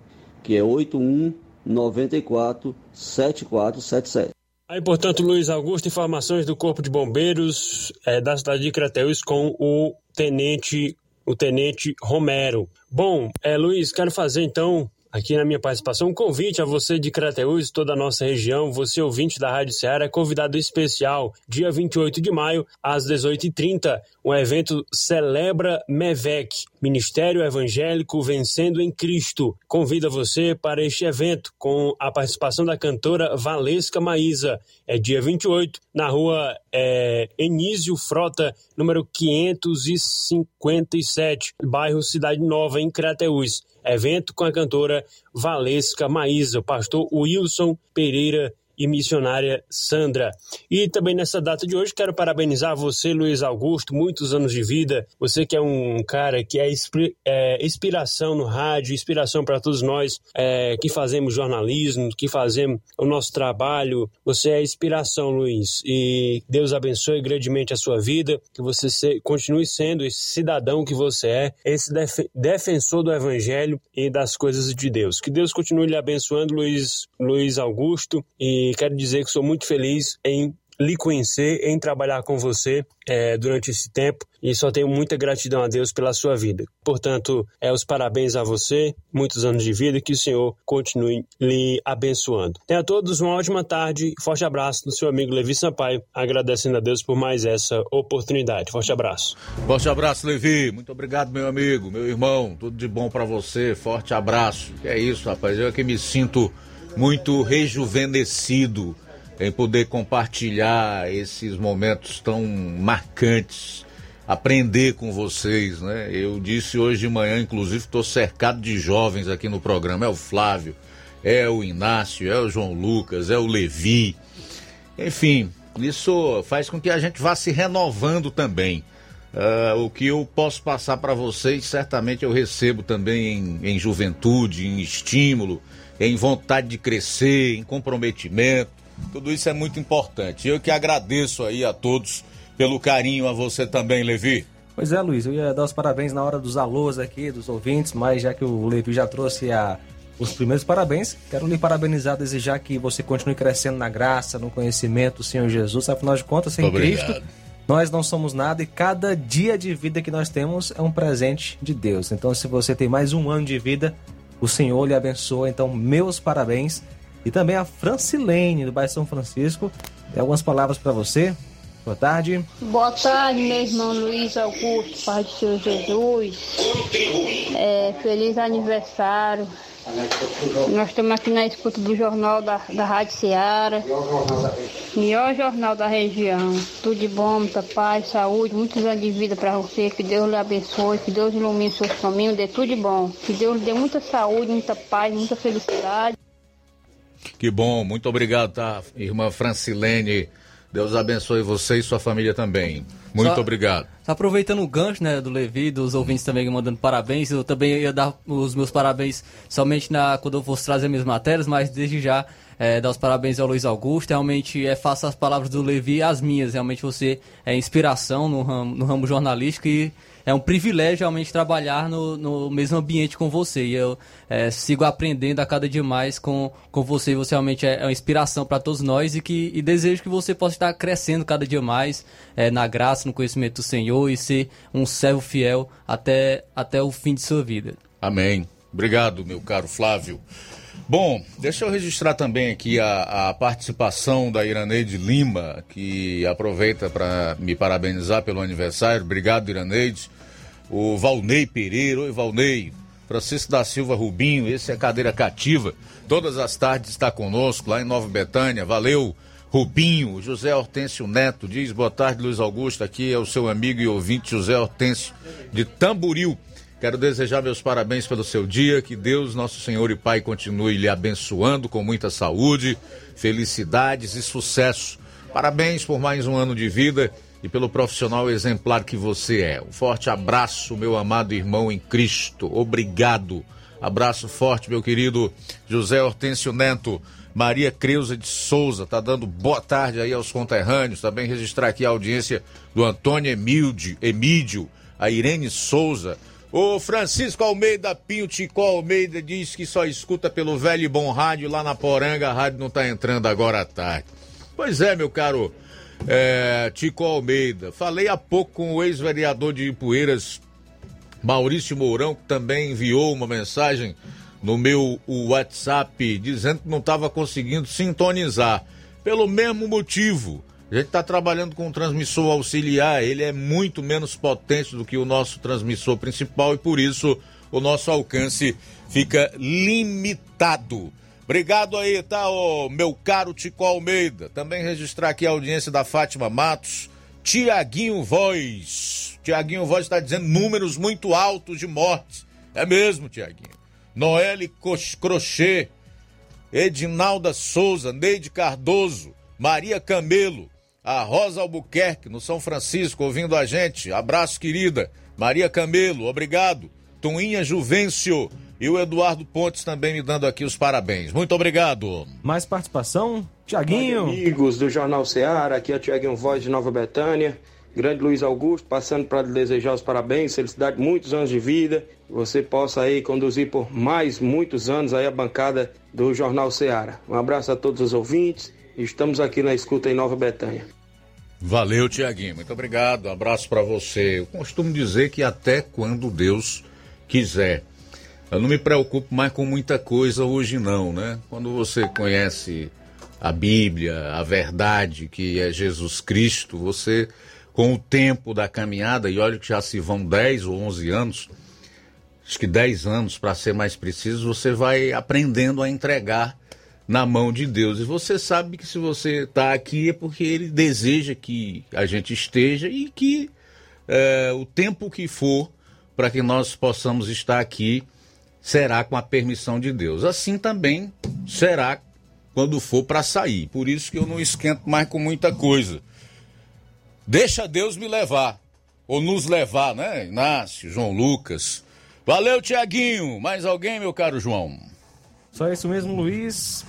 que é 81 94 7477. Aí, portanto, Luiz Augusto, informações do Corpo de Bombeiros é, da cidade de Crateús com o tenente o tenente Romero. Bom, é, Luiz, quero fazer então aqui na minha participação um convite a você de Crateús e toda a nossa região, você ouvinte da Rádio Ceará, convidado especial, dia 28 de maio, às 18h30, o evento Celebra MEVEC, Ministério Evangélico Vencendo em Cristo. Convida você para este evento com a participação da cantora Valesca Maísa. É dia 28, na rua é, Enísio Frota, número 557, bairro Cidade Nova, em Crateús. Evento com a cantora Valesca Maísa, o pastor Wilson Pereira e missionária Sandra. E também nessa data de hoje quero parabenizar você, Luiz Augusto, muitos anos de vida. Você que é um cara que é, é inspiração no rádio, inspiração para todos nós é, que fazemos jornalismo, que fazemos o nosso trabalho. Você é inspiração, Luiz. E Deus abençoe grandemente a sua vida, que você se, continue sendo esse cidadão que você é, esse def, defensor do evangelho e das coisas de Deus. Que Deus continue lhe abençoando, Luiz, Luiz Augusto, e e quero dizer que sou muito feliz em lhe conhecer, em trabalhar com você é, durante esse tempo e só tenho muita gratidão a Deus pela sua vida. Portanto, é os parabéns a você, muitos anos de vida que o Senhor continue lhe abençoando. Tenha a todos uma ótima tarde, forte abraço do seu amigo Levi Sampaio, agradecendo a Deus por mais essa oportunidade. Forte abraço. Forte abraço, Levi. Muito obrigado, meu amigo, meu irmão. Tudo de bom para você. Forte abraço. É isso, rapaz. Eu é que me sinto muito rejuvenescido em poder compartilhar esses momentos tão marcantes, aprender com vocês, né? Eu disse hoje de manhã, inclusive, estou cercado de jovens aqui no programa. É o Flávio, é o Inácio, é o João Lucas, é o Levi. Enfim, isso faz com que a gente vá se renovando também. Uh, o que eu posso passar para vocês, certamente eu recebo também em, em juventude, em estímulo, em vontade de crescer, em comprometimento. Tudo isso é muito importante. Eu que agradeço aí a todos pelo carinho, a você também, Levi. Pois é, Luiz, eu ia dar os parabéns na hora dos alôs aqui, dos ouvintes, mas já que o Levi já trouxe a, os primeiros parabéns, quero lhe parabenizar, desejar que você continue crescendo na graça, no conhecimento do Senhor Jesus. Afinal de contas, sem Obrigado. Cristo, nós não somos nada e cada dia de vida que nós temos é um presente de Deus. Então, se você tem mais um ano de vida, o Senhor lhe abençoa. Então, meus parabéns. E também a Francilene, do bairro São Francisco. Tem algumas palavras para você. Boa tarde. Boa tarde, meu irmão Luiz Augusto, Pai do Senhor Jesus. É, feliz aniversário. Nós estamos aqui na escuta do jornal da, da Rádio Ceará. Melhor jornal da região. Tudo de bom, muita paz, saúde, muitos anos de vida para você. Que Deus lhe abençoe, que Deus ilumine seus caminhos, dê tudo de bom. Que Deus lhe dê muita saúde, muita paz, muita felicidade. Que bom, muito obrigado, tá, irmã Francilene. Deus abençoe você e sua família também. Muito Só- obrigado. Só aproveitando o gancho, né, do Levi, dos ouvintes também mandando parabéns, eu também ia dar os meus parabéns somente na, quando eu fosse trazer minhas matérias, mas desde já é, dar os parabéns ao Luiz Augusto. Realmente é faço as palavras do Levi as minhas. Realmente você é inspiração no ramo, no ramo jornalístico e é um privilégio realmente trabalhar no, no mesmo ambiente com você. E eu é, sigo aprendendo a cada dia mais com, com você. Você realmente é, é uma inspiração para todos nós e, que, e desejo que você possa estar crescendo cada dia mais é, na graça, no conhecimento do Senhor e ser um servo fiel até, até o fim de sua vida. Amém. Obrigado, meu caro Flávio. Bom, deixa eu registrar também aqui a, a participação da Iraneide Lima, que aproveita para me parabenizar pelo aniversário. Obrigado, Iraneide. O Valnei Pereira, oi Valnei. Francisco da Silva Rubinho, esse é cadeira cativa. Todas as tardes está conosco lá em Nova Betânia. Valeu, Rubinho. José Hortêncio Neto diz: boa tarde, Luiz Augusto. Aqui é o seu amigo e ouvinte José Hortêncio de Tamboril. Quero desejar meus parabéns pelo seu dia, que Deus, nosso Senhor e Pai, continue lhe abençoando com muita saúde, felicidades e sucesso. Parabéns por mais um ano de vida e pelo profissional exemplar que você é. Um forte abraço, meu amado irmão em Cristo. Obrigado. Abraço forte, meu querido José Hortêncio Neto. Maria Creuza de Souza tá dando boa tarde aí aos conterrâneos. Também registrar aqui a audiência do Antônio Emílio, Emídio, a Irene Souza. O Francisco Almeida Pinho Tico Almeida diz que só escuta pelo velho e bom rádio lá na Poranga. A rádio não tá entrando agora à tarde. Pois é, meu caro é, Almeida. Falei há pouco com o ex-vereador de Ipueiras, Maurício Mourão, que também enviou uma mensagem no meu WhatsApp dizendo que não estava conseguindo sintonizar. Pelo mesmo motivo. A gente está trabalhando com um transmissor auxiliar, ele é muito menos potente do que o nosso transmissor principal e por isso o nosso alcance fica limitado. Obrigado aí, tá, ô, meu caro Tico Almeida. Também registrar aqui a audiência da Fátima Matos, Tiaguinho Voz. Tiaguinho Voz está dizendo números muito altos de mortes. É mesmo, Tiaguinho. Noelle Crochê, Edinalda Souza, Neide Cardoso, Maria Camelo, a Rosa Albuquerque, no São Francisco, ouvindo a gente. Abraço, querida. Maria Camelo, obrigado. Tuinha Juvencio e o Eduardo Pontes também me dando aqui os parabéns. Muito obrigado. Mais participação? Tiaguinho. Amigos do Jornal Ceará, aqui é o Tiaguinho Voz de Nova Betânia. Grande Luiz Augusto, passando para lhe desejar os parabéns, felicidade, muitos anos de vida. Que você possa aí conduzir por mais muitos anos aí a bancada do Jornal Ceará. Um abraço a todos os ouvintes. Estamos aqui na escuta em Nova Betânia. Valeu, Tiaguinho. Muito obrigado. Um abraço para você. Eu costumo dizer que até quando Deus quiser. Eu não me preocupo mais com muita coisa hoje, não, né? Quando você conhece a Bíblia, a verdade que é Jesus Cristo, você, com o tempo da caminhada, e olha que já se vão 10 ou 11 anos, acho que 10 anos para ser mais preciso, você vai aprendendo a entregar na mão de Deus. E você sabe que se você está aqui é porque Ele deseja que a gente esteja e que é, o tempo que for para que nós possamos estar aqui será com a permissão de Deus. Assim também será quando for para sair. Por isso que eu não esquento mais com muita coisa. Deixa Deus me levar. Ou nos levar, né? Inácio, João Lucas. Valeu, Tiaguinho. Mais alguém, meu caro João? Só isso mesmo, Luiz.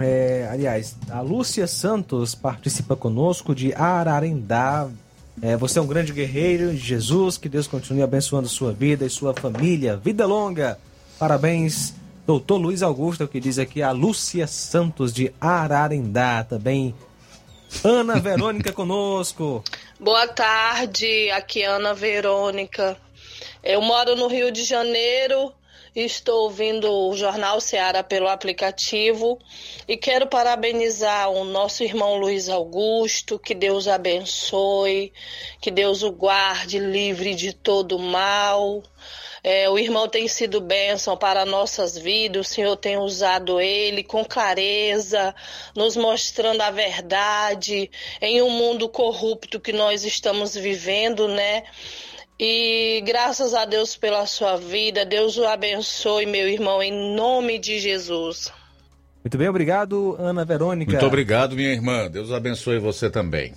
É, aliás, a Lúcia Santos participa conosco de Ararendá. É, você é um grande guerreiro de Jesus. Que Deus continue abençoando sua vida e sua família. Vida longa. Parabéns, doutor Luiz Augusto, o que diz aqui a Lúcia Santos de Ararendá. Também Ana Verônica conosco. Boa tarde, aqui é Ana Verônica. Eu moro no Rio de Janeiro, estou ouvindo o Jornal Ceará pelo aplicativo e quero parabenizar o nosso irmão Luiz Augusto, que Deus abençoe, que Deus o guarde livre de todo mal. É, o irmão tem sido bênção para nossas vidas, o Senhor tem usado ele com clareza, nos mostrando a verdade em um mundo corrupto que nós estamos vivendo, né? E graças a Deus pela sua vida, Deus o abençoe, meu irmão, em nome de Jesus. Muito bem, obrigado, Ana Verônica. Muito obrigado, minha irmã. Deus abençoe você também.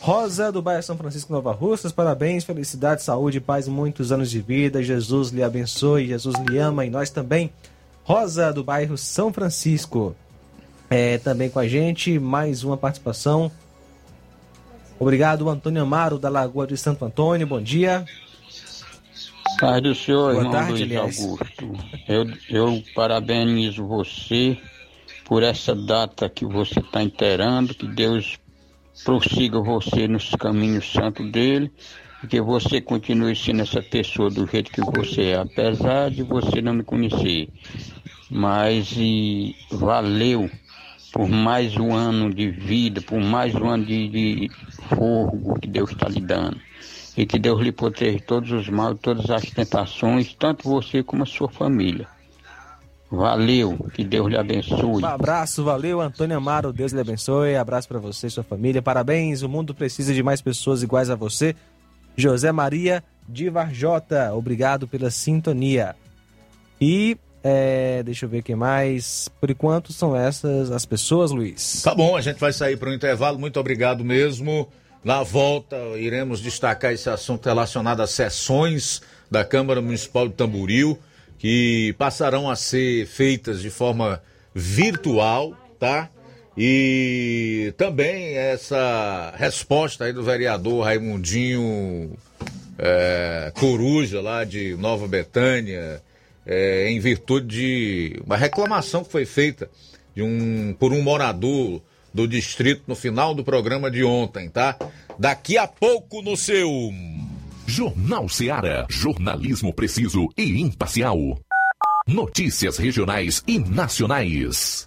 Rosa do bairro São Francisco Nova Russas, parabéns, felicidade, saúde, paz, muitos anos de vida. Jesus lhe abençoe, Jesus lhe ama e nós também. Rosa do bairro São Francisco, é, também com a gente, mais uma participação. Obrigado, Antônio Amaro da Lagoa de Santo Antônio, bom dia. Paz do Senhor, Boa irmão tarde, Luiz aliás. Augusto. Eu, eu parabenizo você por essa data que você está inteirando, que Deus prossiga você nos caminhos santos dele, e que você continue sendo essa pessoa do jeito que você é, apesar de você não me conhecer. Mas e, valeu por mais um ano de vida, por mais um ano de, de fogo que Deus está lhe dando. E que Deus lhe proteja todos os males, todas as tentações, tanto você como a sua família. Valeu, que Deus lhe abençoe. Um abraço, valeu, Antônio Amaro, Deus lhe abençoe. Abraço para você e sua família. Parabéns, o mundo precisa de mais pessoas iguais a você. José Maria de Varjota, obrigado pela sintonia. E é, deixa eu ver quem mais. Por enquanto são essas as pessoas, Luiz. Tá bom, a gente vai sair para um intervalo. Muito obrigado mesmo. Na volta, iremos destacar esse assunto relacionado às sessões da Câmara Municipal de Tamboril, que passarão a ser feitas de forma virtual, tá? E também essa resposta aí do vereador Raimundinho é, Coruja, lá de Nova Betânia, é, em virtude de uma reclamação que foi feita de um, por um morador do distrito no final do programa de ontem, tá? Daqui a pouco no seu Jornal Seara. Jornalismo preciso e imparcial. Notícias regionais e nacionais.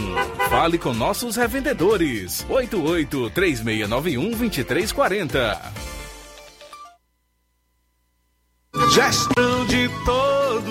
Fale com nossos revendedores. 88 3691 2340. Gestão de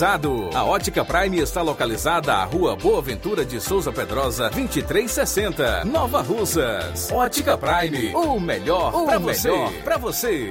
A Ótica Prime está localizada à Rua Boa Ventura de Souza Pedrosa, 2360, Nova Russas. Ótica Prime, o melhor para você. Para você.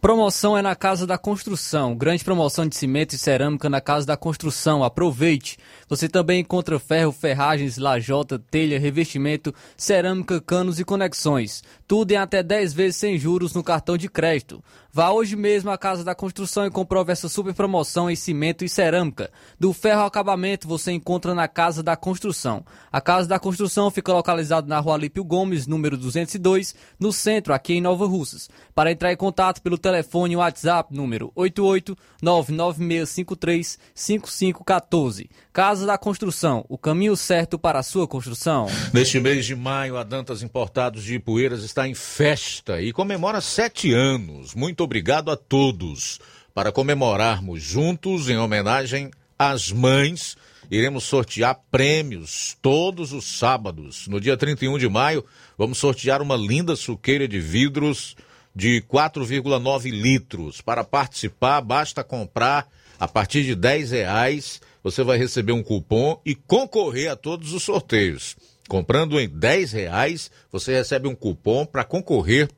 Promoção é na Casa da Construção. Grande promoção de cimento e cerâmica na Casa da Construção. Aproveite! Você também encontra ferro, ferragens, lajota, telha, revestimento, cerâmica, canos e conexões. Tudo em até 10 vezes sem juros no cartão de crédito. Vá hoje mesmo à Casa da Construção e comprove essa super promoção em cimento e cerâmica. Do ferro ao acabamento você encontra na Casa da Construção. A Casa da Construção fica localizada na Rua Lípio Gomes, número 202, no centro, aqui em Nova Russas. Para entrar em contato pelo telefone WhatsApp número 88996535514. Casa da Construção, o caminho certo para a sua construção. Neste mês de maio, a Dantas Importados de Ipueiras está em festa e comemora sete anos. Muito obrigado a todos. Para comemorarmos juntos, em homenagem às mães, iremos sortear prêmios todos os sábados. No dia 31 de maio, vamos sortear uma linda suqueira de vidros de 4,9 litros. Para participar, basta comprar a partir de 10 reais. Você vai receber um cupom e concorrer a todos os sorteios. Comprando em 10 reais, você recebe um cupom para concorrer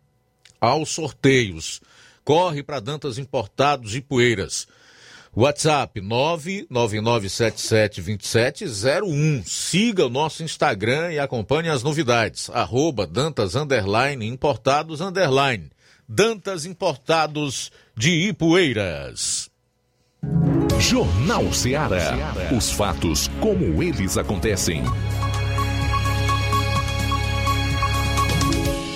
aos sorteios. Corre para Dantas Importados e Poeiras. WhatsApp 999772701. Siga o nosso Instagram e acompanhe as novidades. Arroba Dantas Underline Importados Underline. Dantas Importados de Ipueiras. Jornal Ceará. Os fatos como eles acontecem.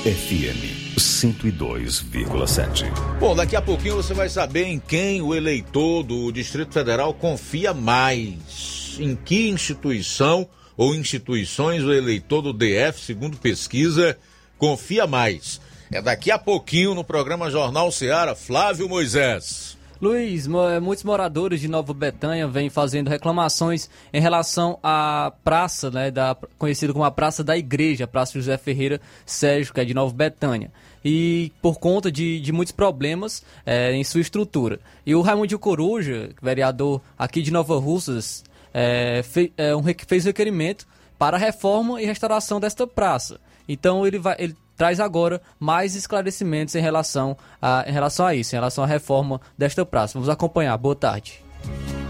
FM 102,7. Bom, daqui a pouquinho você vai saber em quem o eleitor do Distrito Federal confia mais. Em que instituição ou instituições o eleitor do DF, segundo pesquisa, confia mais. É daqui a pouquinho no programa Jornal Ceará, Flávio Moisés. Luiz, mo- muitos moradores de Nova Betânia vêm fazendo reclamações em relação à praça, né, da, conhecida como a Praça da Igreja, Praça José Ferreira Sérgio, que é de Nova Betânia. E por conta de, de muitos problemas eh, em sua estrutura. E o Raimundo Coruja, vereador aqui de Nova Russas, eh, fe- eh, um fez requerimento para a reforma e restauração desta praça. Então ele vai, ele traz agora mais esclarecimentos em relação a, em relação a isso, em relação à reforma desta praça. Vamos acompanhar. Boa tarde.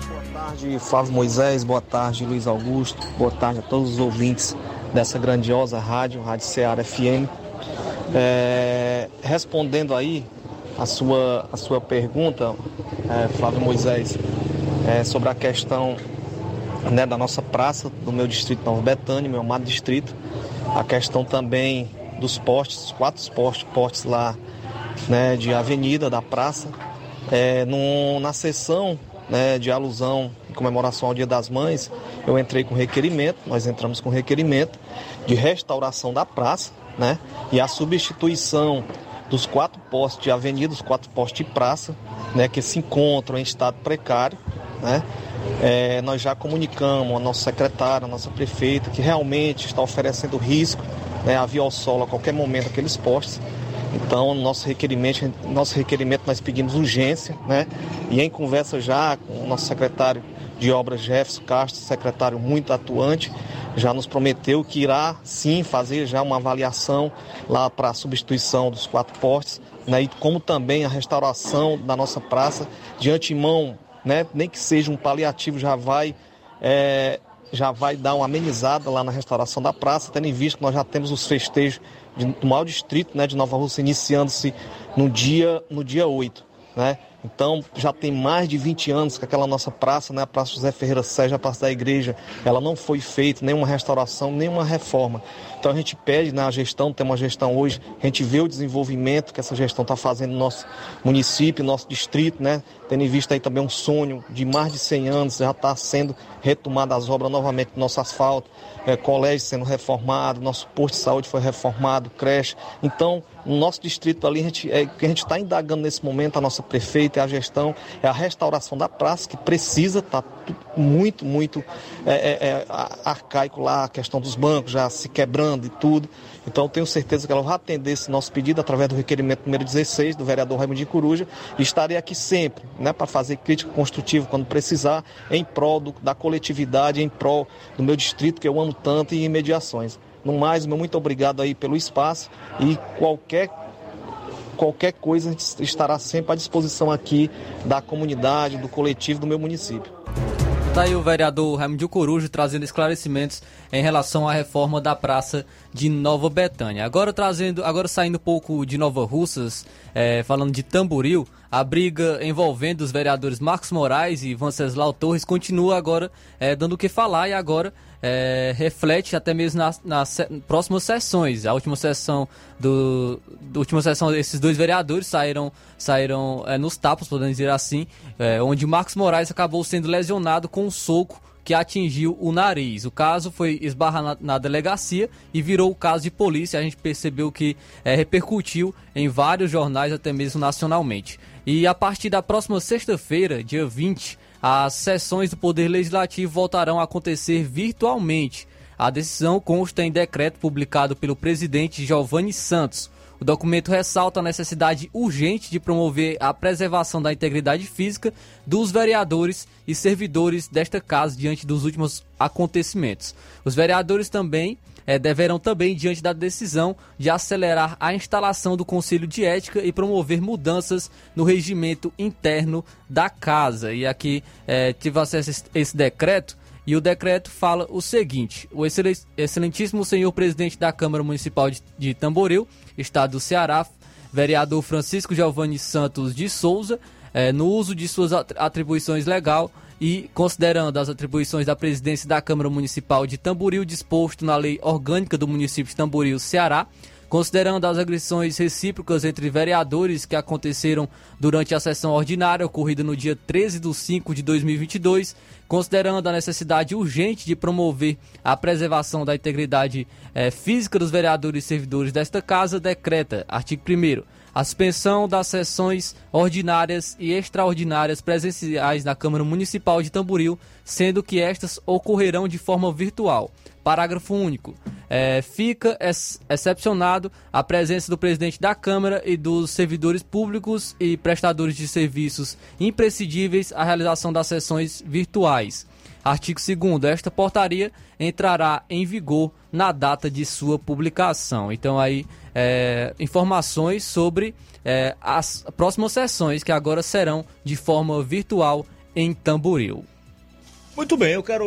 Boa tarde, Flávio Moisés. Boa tarde, Luiz Augusto. Boa tarde a todos os ouvintes dessa grandiosa rádio, Rádio Ceará FM. É, respondendo aí a sua, a sua pergunta, é, Flávio Moisés, é, sobre a questão né, da nossa praça, do meu distrito Nova Betânia, meu amado distrito, a questão também dos postes, quatro postes, postes lá né, de avenida da praça, é, no, na sessão né, de alusão e comemoração ao Dia das Mães, eu entrei com requerimento, nós entramos com requerimento de restauração da praça, né, e a substituição dos quatro postes de avenida, os quatro postes de praça, né, que se encontram em estado precário, né, é, nós já comunicamos ao nosso secretário, à nossa prefeita, que realmente está oferecendo risco né, a via ao solo a qualquer momento aqueles postes. Então, nosso requerimento, nosso requerimento nós pedimos urgência, né? E em conversa já com o nosso secretário de obras Jefferson Castro, secretário muito atuante, já nos prometeu que irá sim fazer já uma avaliação lá para a substituição dos quatro postes, né? E como também a restauração da nossa praça de antemão, né? Nem que seja um paliativo já vai é, já vai dar uma amenizada lá na restauração da praça, tendo em vista que nós já temos os festejos de, do maior distrito né, de Nova Rússia iniciando-se no dia, no dia 8. Né? Então já tem mais de 20 anos que aquela nossa praça, né, a Praça José Ferreira Sérgio, a Praça da Igreja, ela não foi feita nenhuma restauração, nenhuma reforma. Então a gente pede na gestão, tem uma gestão hoje, a gente vê o desenvolvimento que essa gestão está fazendo no nosso município, nosso distrito, né? Tendo em vista aí também um sonho de mais de 100 anos, já está sendo retomada as obras novamente do nosso asfalto, é, colégio sendo reformado, nosso posto de saúde foi reformado, creche. Então, no nosso distrito ali, a gente, é, que a gente está indagando nesse momento, a nossa prefeita e a gestão, é a restauração da praça, que precisa estar tá muito, muito é, é, é arcaico lá, a questão dos bancos já se quebrando e tudo. Então, tenho certeza que ela vai atender esse nosso pedido através do requerimento número 16 do vereador Raimundo Coruja e estarei aqui sempre né, para fazer crítica construtiva quando precisar, em prol do, da coletividade, em prol do meu distrito que eu amo tanto e em mediações. No mais, meu muito obrigado aí pelo espaço e qualquer qualquer coisa estará sempre à disposição aqui da comunidade, do coletivo do meu município. Tá aí o vereador Raimundo Corujo trazendo esclarecimentos em relação à reforma da praça de Nova Betânia. Agora trazendo, agora saindo um pouco de Nova Russas, é, falando de Tamboril, a briga envolvendo os vereadores Marcos Moraes e Venceslau Torres continua agora é, dando o que falar e agora é, reflete até mesmo nas, nas próximas sessões. A última sessão do, do última sessão esses dois vereadores saíram saíram é, nos tapos, podemos dizer assim, é, onde Marcos Moraes acabou sendo lesionado com um soco que atingiu o nariz. O caso foi esbarrar na, na, delegacia e virou o caso de polícia. A gente percebeu que é, repercutiu em vários jornais, até mesmo nacionalmente. E a partir da próxima sexta-feira, dia 20, as sessões do Poder Legislativo voltarão a acontecer virtualmente. A decisão consta em decreto publicado pelo presidente Giovanni Santos. O documento ressalta a necessidade urgente de promover a preservação da integridade física dos vereadores e servidores desta casa diante dos últimos acontecimentos. Os vereadores também é, deverão também, diante da decisão de acelerar a instalação do Conselho de Ética e promover mudanças no regimento interno da casa. E aqui é, tive acesso a esse decreto. E o decreto fala o seguinte: o excelentíssimo senhor presidente da Câmara Municipal de, Tamboril, Estado do Ceará, vereador Francisco Giovanni Santos de Souza, é, no uso de suas atribuições legal, e, considerando as atribuições da presidência da Câmara Municipal de Tamboril disposto na Lei Orgânica do município de Tamboril, Ceará, considerando as agressões recíprocas entre vereadores que aconteceram durante a sessão ordinária ocorrida no dia 13 de 5 de 2022, considerando a necessidade urgente de promover a preservação da integridade eh, física dos vereadores e servidores desta casa, decreta, artigo 1 a suspensão das sessões ordinárias e extraordinárias presenciais da Câmara Municipal de Tamboril, sendo que estas ocorrerão de forma virtual. Parágrafo único. É, fica ex excepcionado a presença do presidente da Câmara e dos servidores públicos e prestadores de serviços imprescindíveis à realização das sessões virtuais. Artigo 2 Esta portaria entrará em vigor na data de sua publicação. Então aí é, informações sobre é, as próximas sessões que agora serão de forma virtual em Tamboril. Muito bem, eu quero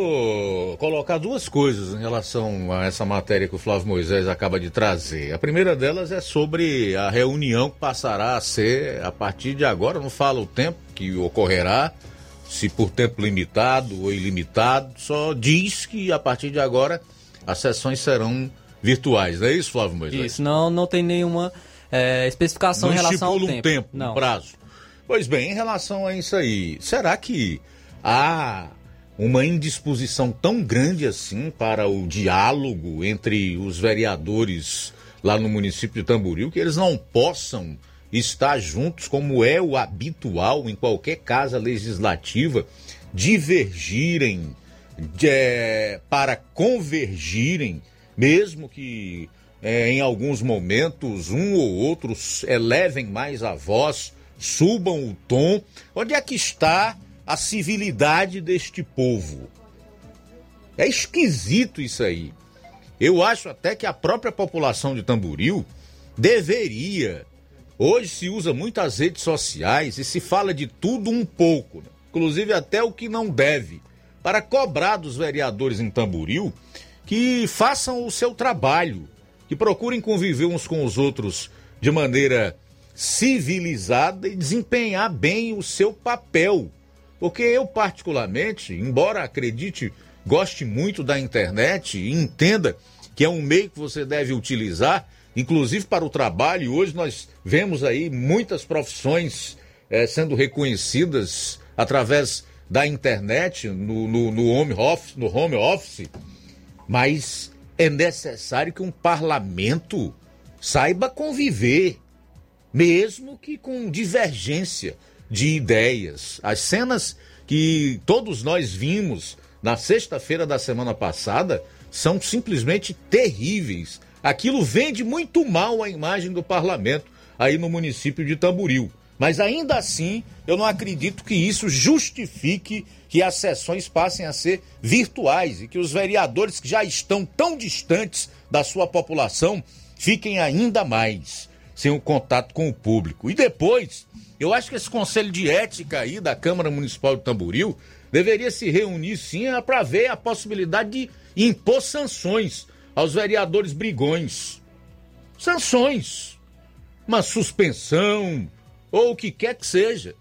colocar duas coisas em relação a essa matéria que o Flávio Moisés acaba de trazer. A primeira delas é sobre a reunião que passará a ser a partir de agora, não fala o tempo que ocorrerá, se por tempo limitado ou ilimitado, só diz que a partir de agora as sessões serão virtuais, não é isso, Flávio Moisés? Isso, não, não tem nenhuma é, especificação não em relação ao tempo. um tempo, não. um prazo. Pois bem, em relação a isso aí, será que há uma indisposição tão grande assim para o diálogo entre os vereadores lá no município de Tamboril que eles não possam estar juntos como é o habitual em qualquer casa legislativa, divergirem de- é, para convergirem, mesmo que é, em alguns momentos um ou outro elevem mais a voz, subam o tom. Onde é que está a civilidade deste povo? É esquisito isso aí. Eu acho até que a própria população de Tamboril deveria. Hoje se usa muitas redes sociais e se fala de tudo um pouco, né? inclusive até o que não deve, para cobrar dos vereadores em Tamboril que façam o seu trabalho, que procurem conviver uns com os outros de maneira civilizada e desempenhar bem o seu papel. Porque eu, particularmente, embora acredite, goste muito da internet e entenda que é um meio que você deve utilizar, inclusive para o trabalho, hoje nós vemos aí muitas profissões eh, sendo reconhecidas através da internet, no, no, no home office, no home office, mas é necessário que um parlamento saiba conviver, mesmo que com divergência de ideias. As cenas que todos nós vimos na sexta-feira da semana passada são simplesmente terríveis. Aquilo vende muito mal a imagem do parlamento aí no município de Tamboril. Mas ainda assim, eu não acredito que isso justifique que as sessões passem a ser virtuais e que os vereadores que já estão tão distantes da sua população fiquem ainda mais sem o contato com o público. E depois, eu acho que esse conselho de ética aí da Câmara Municipal de Tamboril deveria se reunir sim para ver a possibilidade de impor sanções aos vereadores brigões. Sanções. Uma suspensão ou o que quer que seja.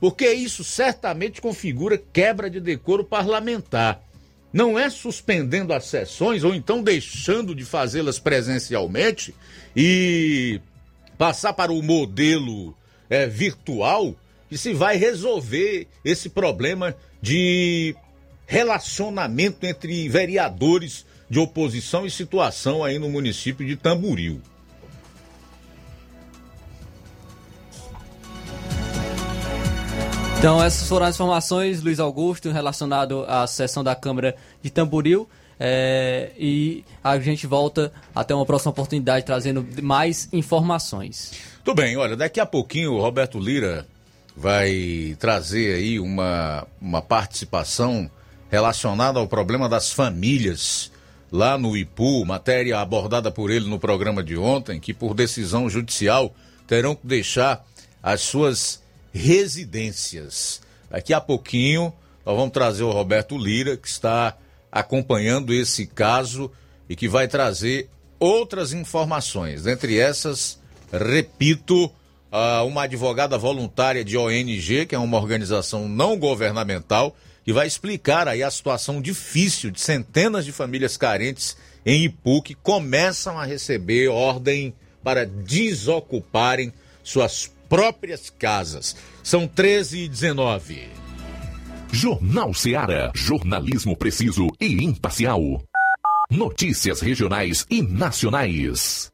Porque isso certamente configura quebra de decoro parlamentar. Não é suspendendo as sessões ou então deixando de fazê-las presencialmente e passar para o modelo é, virtual que se vai resolver esse problema de relacionamento entre vereadores de oposição e situação aí no município de Tamboril. Então, essas foram as informações, Luiz Augusto, relacionado à sessão da Câmara de Tamboril. É, e a gente volta até uma próxima oportunidade trazendo mais informações. Tudo bem, olha, daqui a pouquinho o Roberto Lira vai trazer aí uma, uma participação relacionada ao problema das famílias lá no Ipu, matéria abordada por ele no programa de ontem, que por decisão judicial terão que deixar as suas residências. Daqui a pouquinho nós vamos trazer o Roberto Lira, que está acompanhando esse caso e que vai trazer outras informações. Dentre essas, repito, uma advogada voluntária de ONG, que é uma organização não governamental, que vai explicar aí a situação difícil de centenas de famílias carentes em Ipu que começam a receber ordem para desocuparem suas próprias casas. São 13 e 19. Jornal Seara. Jornalismo preciso e imparcial. Notícias regionais e nacionais.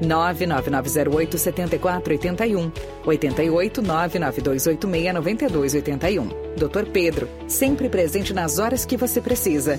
99908 7481 88 99286 9281. Dr. Pedro, sempre presente nas horas que você precisa.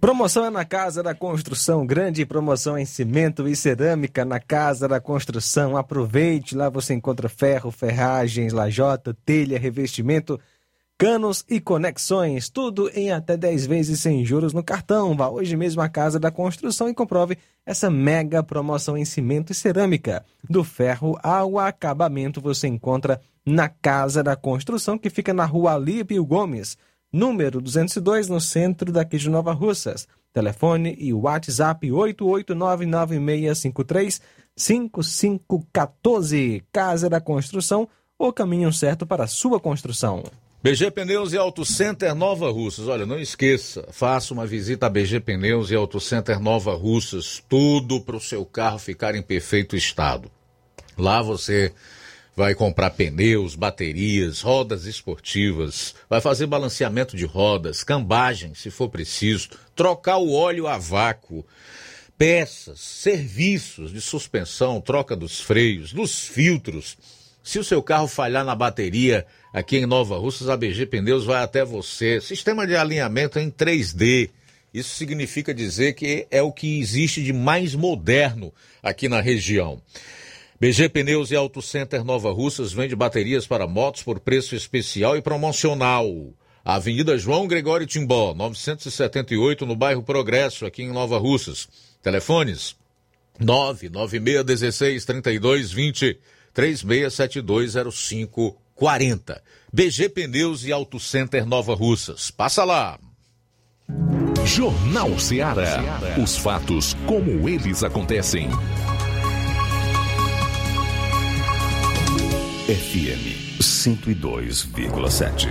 Promoção é na Casa da Construção, grande promoção em cimento e cerâmica na Casa da Construção. Aproveite, lá você encontra ferro, ferragens, lajota, telha, revestimento, canos e conexões, tudo em até 10 vezes sem juros no cartão. Vá hoje mesmo à Casa da Construção e comprove essa mega promoção em cimento e cerâmica. Do ferro ao acabamento você encontra na Casa da Construção, que fica na Rua Alípio Gomes número 202, no centro daqui de Nova Russas. Telefone e WhatsApp 88996535514. Casa da Construção, o caminho certo para a sua construção. BG Pneus e Auto Center Nova Russas. Olha, não esqueça, faça uma visita a BG Pneus e Auto Center Nova Russas. Tudo para o seu carro ficar em perfeito estado. Lá você vai comprar pneus, baterias, rodas esportivas, vai fazer balanceamento de rodas, cambagem, se for preciso, trocar o óleo a vácuo, peças, serviços de suspensão, troca dos freios, dos filtros. Se o seu carro falhar na bateria aqui em Nova Russas, a BG Pneus vai até você. Sistema de alinhamento em 3D Isso significa dizer que é o que existe de mais moderno aqui na região. BG Pneus e Auto Center Nova Russas vende baterias para motos por preço especial e promocional. Avenida João Gregório Timbó, 978, no bairro Progresso, aqui em Nova Russas. Telefones 99616 3220 36720540. BG Pneus e Auto Center Nova Russas. Passa lá. Jornal Ceará. Os fatos como eles acontecem. FM 102,7.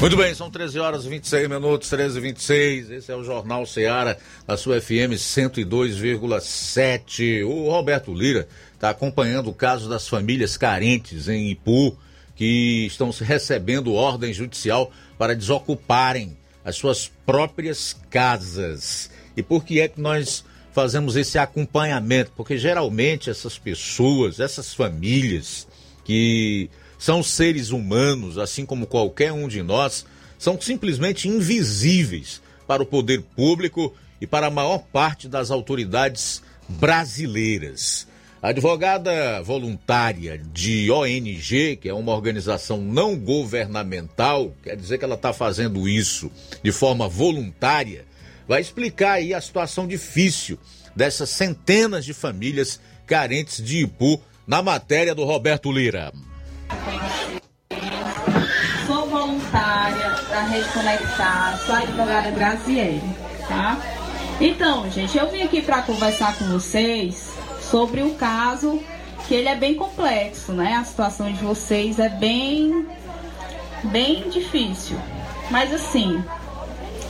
Muito bem, são 13 horas e 26 minutos, 13 e 26. Esse é o Jornal Ceará, a sua FM 102,7. O Roberto Lira está acompanhando o caso das famílias carentes em Ipu, que estão recebendo ordem judicial para desocuparem as suas próprias casas. E por que é que nós fazemos esse acompanhamento? Porque geralmente essas pessoas, essas famílias que são seres humanos, assim como qualquer um de nós, são simplesmente invisíveis para o poder público e para a maior parte das autoridades brasileiras. A advogada voluntária de ONG, que é uma organização não governamental, quer dizer que ela está fazendo isso de forma voluntária, vai explicar aí a situação difícil dessas centenas de famílias carentes de Ipu na matéria do Roberto Lira. Sou voluntária da Rede Conectar, sou advogada Graziele, tá? Então, gente, eu vim aqui para conversar com vocês sobre o caso que ele é bem complexo, né? A situação de vocês é bem bem difícil. Mas assim,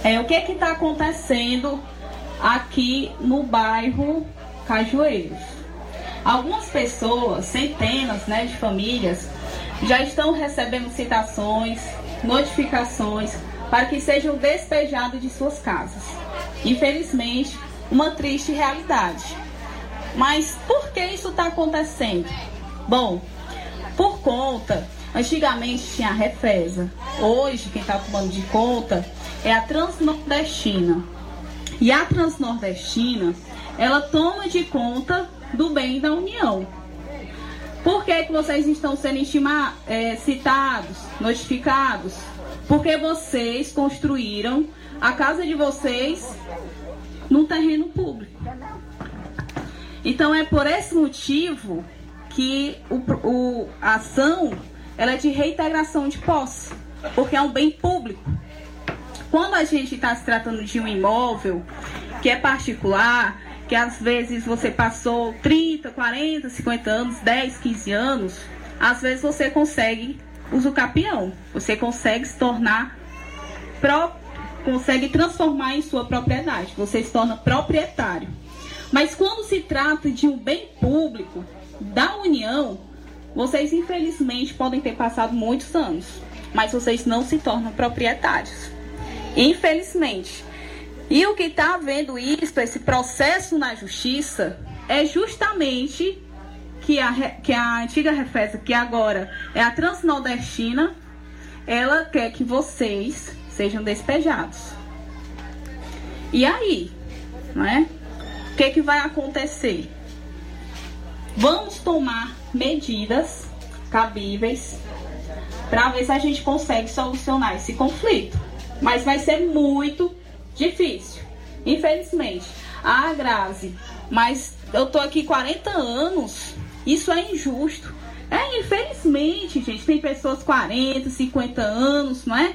é o que que tá acontecendo aqui no bairro Cajueiros? Algumas pessoas, centenas, né, de famílias já estão recebendo citações, notificações para que sejam despejados de suas casas. Infelizmente, uma triste realidade. Mas por que isso está acontecendo? Bom, por conta, antigamente tinha a Refesa. Hoje, quem está tomando de conta é a Transnordestina. E a Transnordestina, ela toma de conta do bem da União. Por que, que vocês estão sendo é, citados, notificados? Porque vocês construíram a casa de vocês num terreno público. Então é por esse motivo que o, o, a ação ela é de reintegração de posse, porque é um bem público. Quando a gente está se tratando de um imóvel que é particular, que às vezes você passou 30, 40, 50 anos, 10, 15 anos, às vezes você consegue usucapião, você consegue se tornar consegue transformar em sua propriedade, você se torna proprietário. Mas quando se trata de um bem público da União, vocês infelizmente podem ter passado muitos anos, mas vocês não se tornam proprietários. Infelizmente. E o que está havendo isso, esse processo na justiça, é justamente que a, que a antiga Refesa, que agora é a Transnordestina, ela quer que vocês sejam despejados. E aí, não é? O que, que vai acontecer? Vamos tomar medidas cabíveis para ver se a gente consegue solucionar esse conflito. Mas vai ser muito difícil, infelizmente. Ah, Grazi, mas eu tô aqui 40 anos, isso é injusto. É, infelizmente, gente, tem pessoas 40, 50 anos, não é?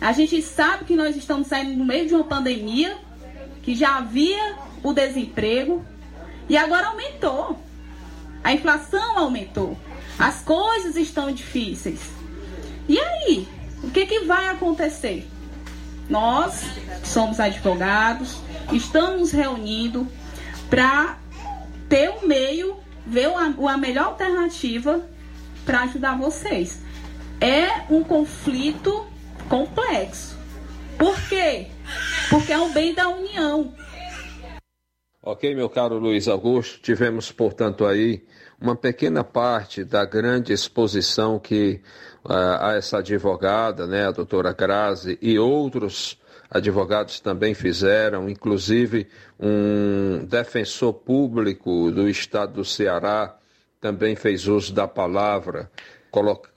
A gente sabe que nós estamos saindo no meio de uma pandemia, que já havia o desemprego e agora aumentou. A inflação aumentou. As coisas estão difíceis. E aí? O que, que vai acontecer? Nós somos advogados, estamos reunindo para ter um meio, ver a melhor alternativa para ajudar vocês. É um conflito complexo. Por quê? Porque é o bem da união. Ok, meu caro Luiz Augusto, tivemos, portanto, aí uma pequena parte da grande exposição que a essa advogada, né, a doutora Grazi, e outros advogados também fizeram, inclusive um defensor público do estado do Ceará também fez uso da palavra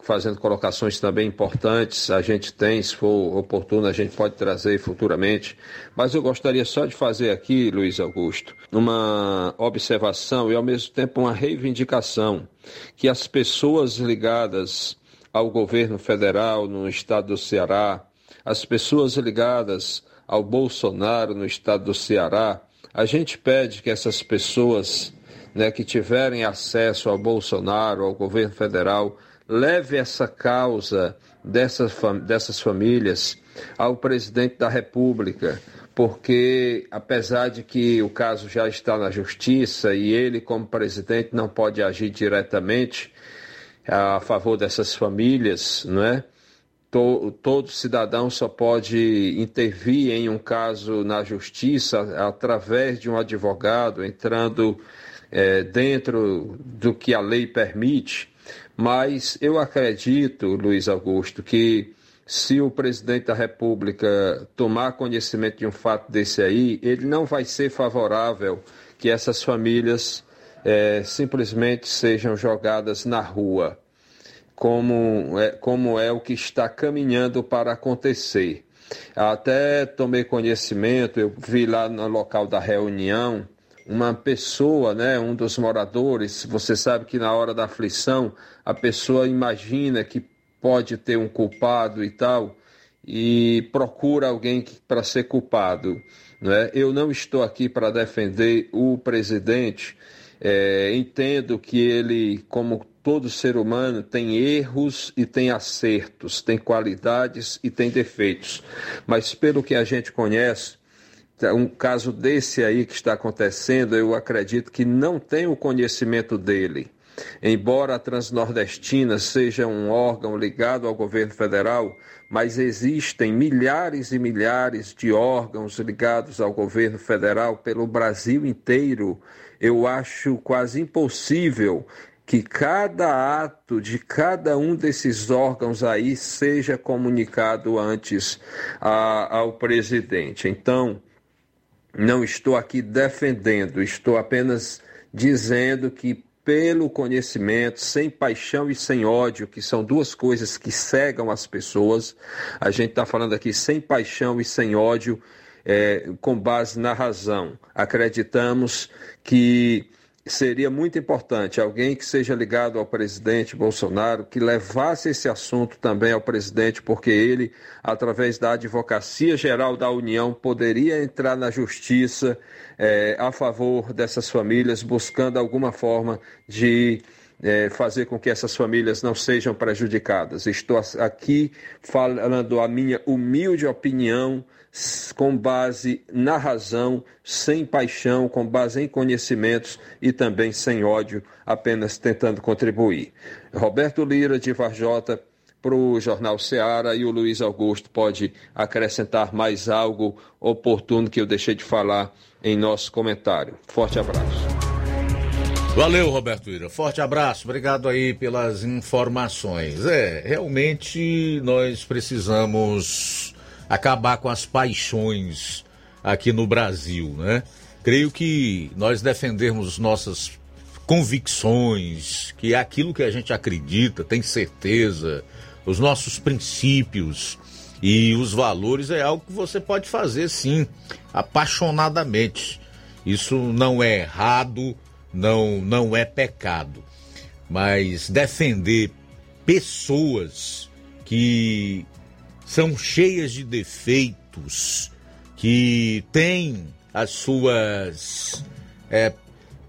fazendo colocações também importantes. A gente tem, se for oportuno, a gente pode trazer futuramente. Mas eu gostaria só de fazer aqui, Luiz Augusto, uma observação e ao mesmo tempo uma reivindicação que as pessoas ligadas ao governo federal no estado do Ceará, as pessoas ligadas ao Bolsonaro no estado do Ceará, a gente pede que essas pessoas né, que tiverem acesso ao Bolsonaro, ao governo federal, leve essa causa dessas, dessas famílias ao presidente da República, porque apesar de que o caso já está na justiça e ele, como presidente, não pode agir diretamente a favor dessas famílias, não é? todo cidadão só pode intervir em um caso na justiça através de um advogado, entrando é, dentro do que a lei permite. Mas eu acredito, Luiz Augusto, que se o presidente da República tomar conhecimento de um fato desse aí, ele não vai ser favorável que essas famílias é, simplesmente sejam jogadas na rua, como é, como é o que está caminhando para acontecer. Até tomei conhecimento, eu vi lá no local da reunião uma pessoa, né, um dos moradores, você sabe que na hora da aflição a pessoa imagina que pode ter um culpado e tal e procura alguém para ser culpado. Né? Eu não estou aqui para defender o presidente, é, entendo que ele, como todo ser humano, tem erros e tem acertos, tem qualidades e tem defeitos, mas pelo que a gente conhece, um caso desse aí que está acontecendo, eu acredito que não tem o conhecimento dele. Embora a Transnordestina seja um órgão ligado ao governo federal, mas existem milhares e milhares de órgãos ligados ao governo federal pelo Brasil inteiro. Eu acho quase impossível que cada ato de cada um desses órgãos aí seja comunicado antes a, ao presidente. Então, não estou aqui defendendo, estou apenas dizendo que pelo conhecimento, sem paixão e sem ódio, que são duas coisas que cegam as pessoas. A gente está falando aqui sem paixão e sem ódio, é, com base na razão. Acreditamos que seria muito importante alguém que seja ligado ao presidente Bolsonaro, que levasse esse assunto também ao presidente, porque ele, através da Advocacia Geral da União, poderia entrar na justiça é, a favor dessas famílias, buscando alguma forma de é, fazer com que essas famílias não sejam prejudicadas. Estou aqui falando a minha humilde opinião com base na razão, sem paixão, com base em conhecimentos e também sem ódio, apenas tentando contribuir. Roberto Lira, de Varjota, para o Jornal Seara e o Luiz Augusto pode acrescentar mais algo oportuno que eu deixei de falar em nosso comentário. Forte abraço. Valeu, Roberto Ira. Forte abraço. Obrigado aí pelas informações. É, realmente nós precisamos acabar com as paixões aqui no Brasil, né? Creio que nós defendermos nossas convicções, que é aquilo que a gente acredita, tem certeza, os nossos princípios e os valores é algo que você pode fazer sim, apaixonadamente. Isso não é errado, não não é pecado. Mas defender pessoas que são cheias de defeitos, que têm as suas é,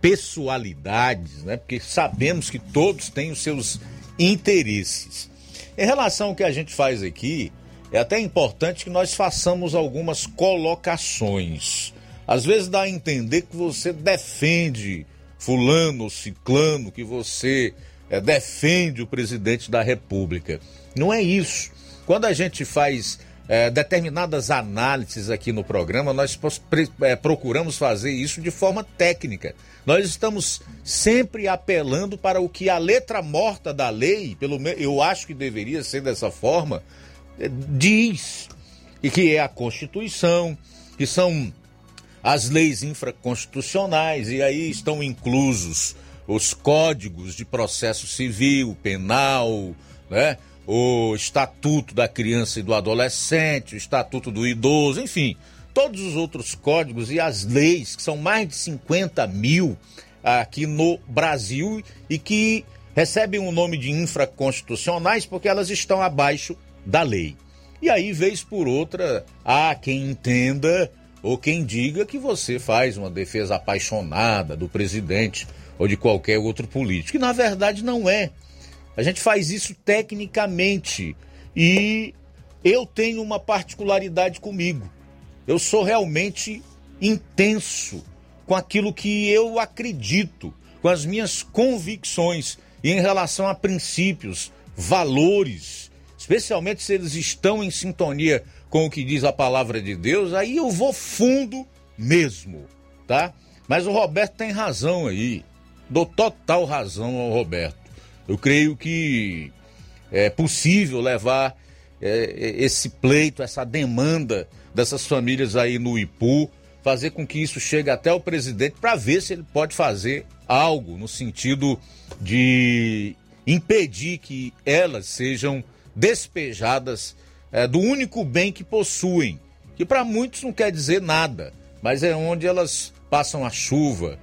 pessoalidades, né? porque sabemos que todos têm os seus interesses. Em relação ao que a gente faz aqui, é até importante que nós façamos algumas colocações. Às vezes dá a entender que você defende fulano ou ciclano, que você é, defende o presidente da república. Não é isso. Quando a gente faz é, determinadas análises aqui no programa, nós é, procuramos fazer isso de forma técnica. Nós estamos sempre apelando para o que a letra morta da lei, pelo me- eu acho que deveria ser dessa forma, é, diz. E que é a Constituição, que são as leis infraconstitucionais, e aí estão inclusos os códigos de processo civil, penal, né? O Estatuto da Criança e do Adolescente, o Estatuto do Idoso, enfim, todos os outros códigos e as leis, que são mais de 50 mil aqui no Brasil e que recebem o nome de infraconstitucionais porque elas estão abaixo da lei. E aí, vez por outra, há quem entenda ou quem diga que você faz uma defesa apaixonada do presidente ou de qualquer outro político. E na verdade não é. A gente faz isso tecnicamente. E eu tenho uma particularidade comigo. Eu sou realmente intenso com aquilo que eu acredito, com as minhas convicções e em relação a princípios, valores, especialmente se eles estão em sintonia com o que diz a palavra de Deus, aí eu vou fundo mesmo, tá? Mas o Roberto tem razão aí. Dou total razão ao Roberto. Eu creio que é possível levar é, esse pleito, essa demanda dessas famílias aí no Ipu, fazer com que isso chegue até o presidente para ver se ele pode fazer algo no sentido de impedir que elas sejam despejadas é, do único bem que possuem, que para muitos não quer dizer nada, mas é onde elas passam a chuva,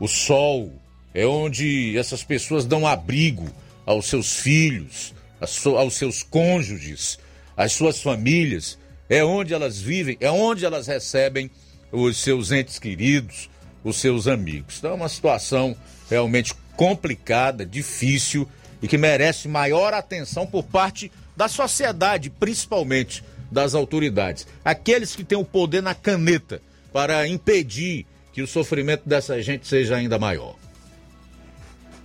o sol, é onde essas pessoas dão abrigo aos seus filhos, aos seus cônjuges, às suas famílias, é onde elas vivem, é onde elas recebem os seus entes queridos, os seus amigos. Então é uma situação realmente complicada, difícil e que merece maior atenção por parte da sociedade, principalmente das autoridades. Aqueles que têm o poder na caneta para impedir que o sofrimento dessa gente seja ainda maior.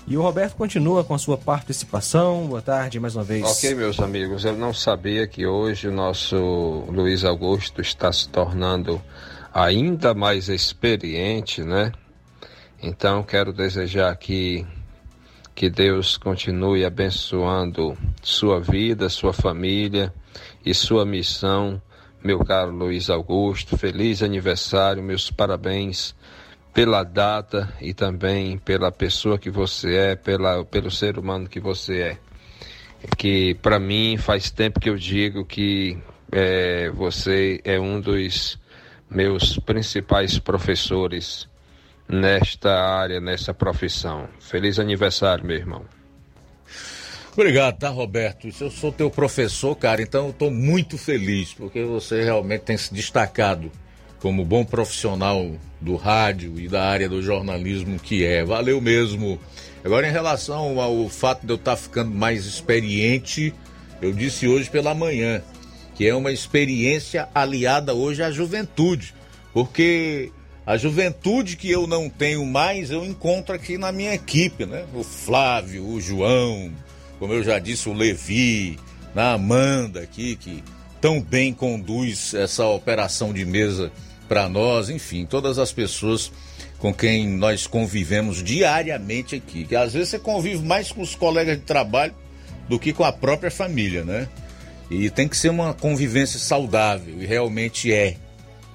E o Roberto continua com a sua participação. Boa tarde mais uma vez. Ok, meus amigos, eu não sabia que hoje o nosso Luiz Augusto está se tornando ainda mais experiente, né? Então, quero desejar aqui que Deus continue abençoando sua vida, sua família e sua missão. Meu caro Luiz Augusto, feliz aniversário, meus parabéns pela data e também pela pessoa que você é, pela, pelo ser humano que você é que para mim faz tempo que eu digo que é, você é um dos meus principais professores nesta área, nessa profissão. Feliz aniversário, meu irmão. Obrigado, tá, Roberto? Eu sou teu professor, cara, então eu estou muito feliz, porque você realmente tem se destacado como bom profissional do rádio e da área do jornalismo que é. Valeu mesmo. Agora, em relação ao fato de eu estar ficando mais experiente, eu disse hoje pela manhã que é uma experiência aliada hoje à juventude, porque a juventude que eu não tenho mais eu encontro aqui na minha equipe, né? O Flávio, o João, como eu já disse, o Levi, a Amanda aqui, que tão bem conduz essa operação de mesa para nós, enfim, todas as pessoas com quem nós convivemos diariamente aqui. Que às vezes você convive mais com os colegas de trabalho do que com a própria família, né? E tem que ser uma convivência saudável, e realmente é.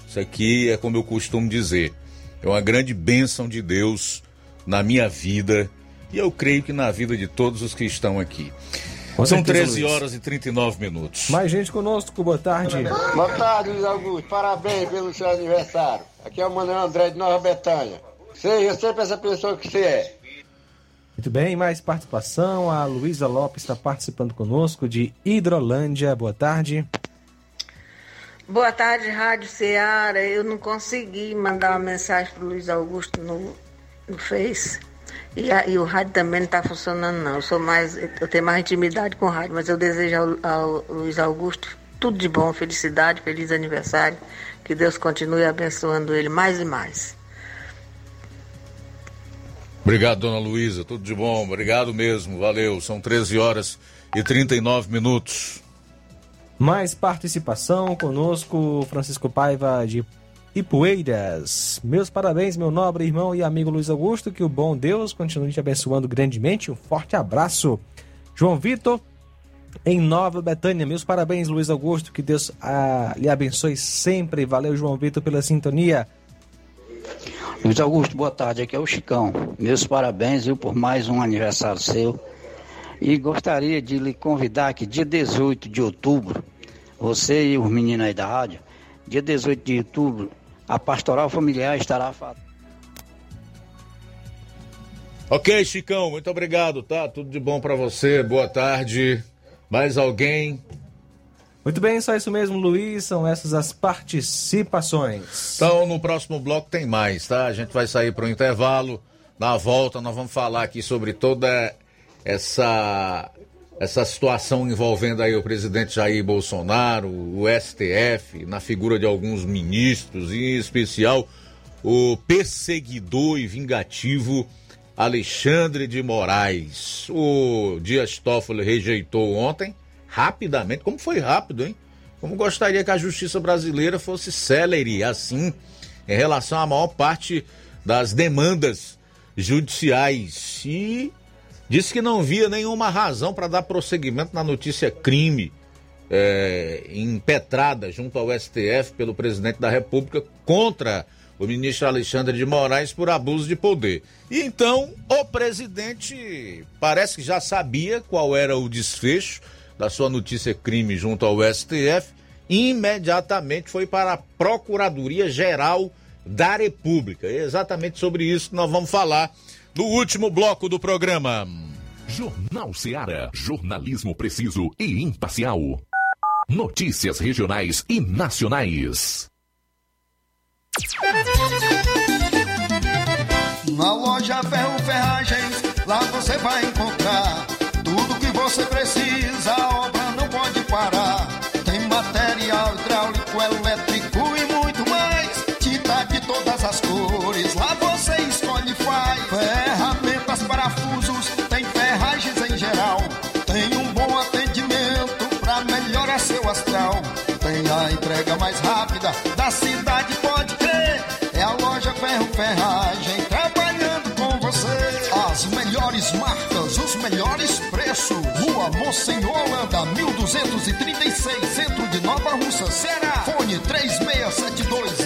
Isso aqui é como eu costumo dizer, é uma grande bênção de Deus na minha vida e eu creio que na vida de todos os que estão aqui. Com São certeza, 13 Luiz. horas e 39 minutos. Mais gente conosco, boa tarde. Boa tarde, Luiz Augusto. Parabéns pelo seu aniversário. Aqui é o Manuel André de Nova Betânia. Seja sempre essa pessoa que você é. Muito bem, mais participação. A Luísa Lopes está participando conosco de Hidrolândia. Boa tarde. Boa tarde, Rádio Ceará. Eu não consegui mandar uma mensagem para o Luiz Augusto no, no Face. E, a- e o rádio também não está funcionando, não. Eu sou mais. Eu tenho mais intimidade com o rádio, mas eu desejo ao, ao Luiz Augusto tudo de bom, felicidade, feliz aniversário. Que Deus continue abençoando ele mais e mais. Obrigado, dona Luísa. Tudo de bom. Obrigado mesmo. Valeu. São 13 horas e 39 minutos. Mais participação conosco, Francisco Paiva de Ipueiras. Meus parabéns, meu nobre irmão e amigo Luiz Augusto. Que o bom Deus continue te abençoando grandemente. Um forte abraço. João Vitor, em Nova Betânia. Meus parabéns, Luiz Augusto. Que Deus ah, lhe abençoe sempre. Valeu, João Vitor, pela sintonia. Luiz Augusto, boa tarde. Aqui é o Chicão. Meus parabéns, viu, por mais um aniversário seu. E gostaria de lhe convidar que dia 18 de outubro, você e os meninos aí da rádio, dia 18 de outubro, a pastoral familiar estará Ok, Chicão, muito obrigado, tá? Tudo de bom pra você. Boa tarde. Mais alguém? Muito bem, só isso mesmo, Luiz. São essas as participações. Então, no próximo bloco tem mais, tá? A gente vai sair para o intervalo. Na volta, nós vamos falar aqui sobre toda essa essa situação envolvendo aí o presidente Jair Bolsonaro, o STF, na figura de alguns ministros, em especial o perseguidor e vingativo Alexandre de Moraes. O Dias Toffoli rejeitou ontem, rapidamente, como foi rápido, hein? Como gostaria que a justiça brasileira fosse célere assim em relação à maior parte das demandas judiciais e disse que não via nenhuma razão para dar prosseguimento na notícia crime é, impetrada junto ao STF pelo presidente da República contra o ministro Alexandre de Moraes por abuso de poder. E então o presidente parece que já sabia qual era o desfecho da sua notícia crime junto ao STF e imediatamente foi para a Procuradoria Geral da República. É exatamente sobre isso que nós vamos falar no último bloco do programa. Jornal Seara. Jornalismo preciso e imparcial. Notícias regionais e nacionais. Na loja Ferro Ferragens, lá você vai encontrar tudo que você precisa, Rua Monsenhor Holanda, 1236, centro de Nova Russa, Ceará. Fone 36720179.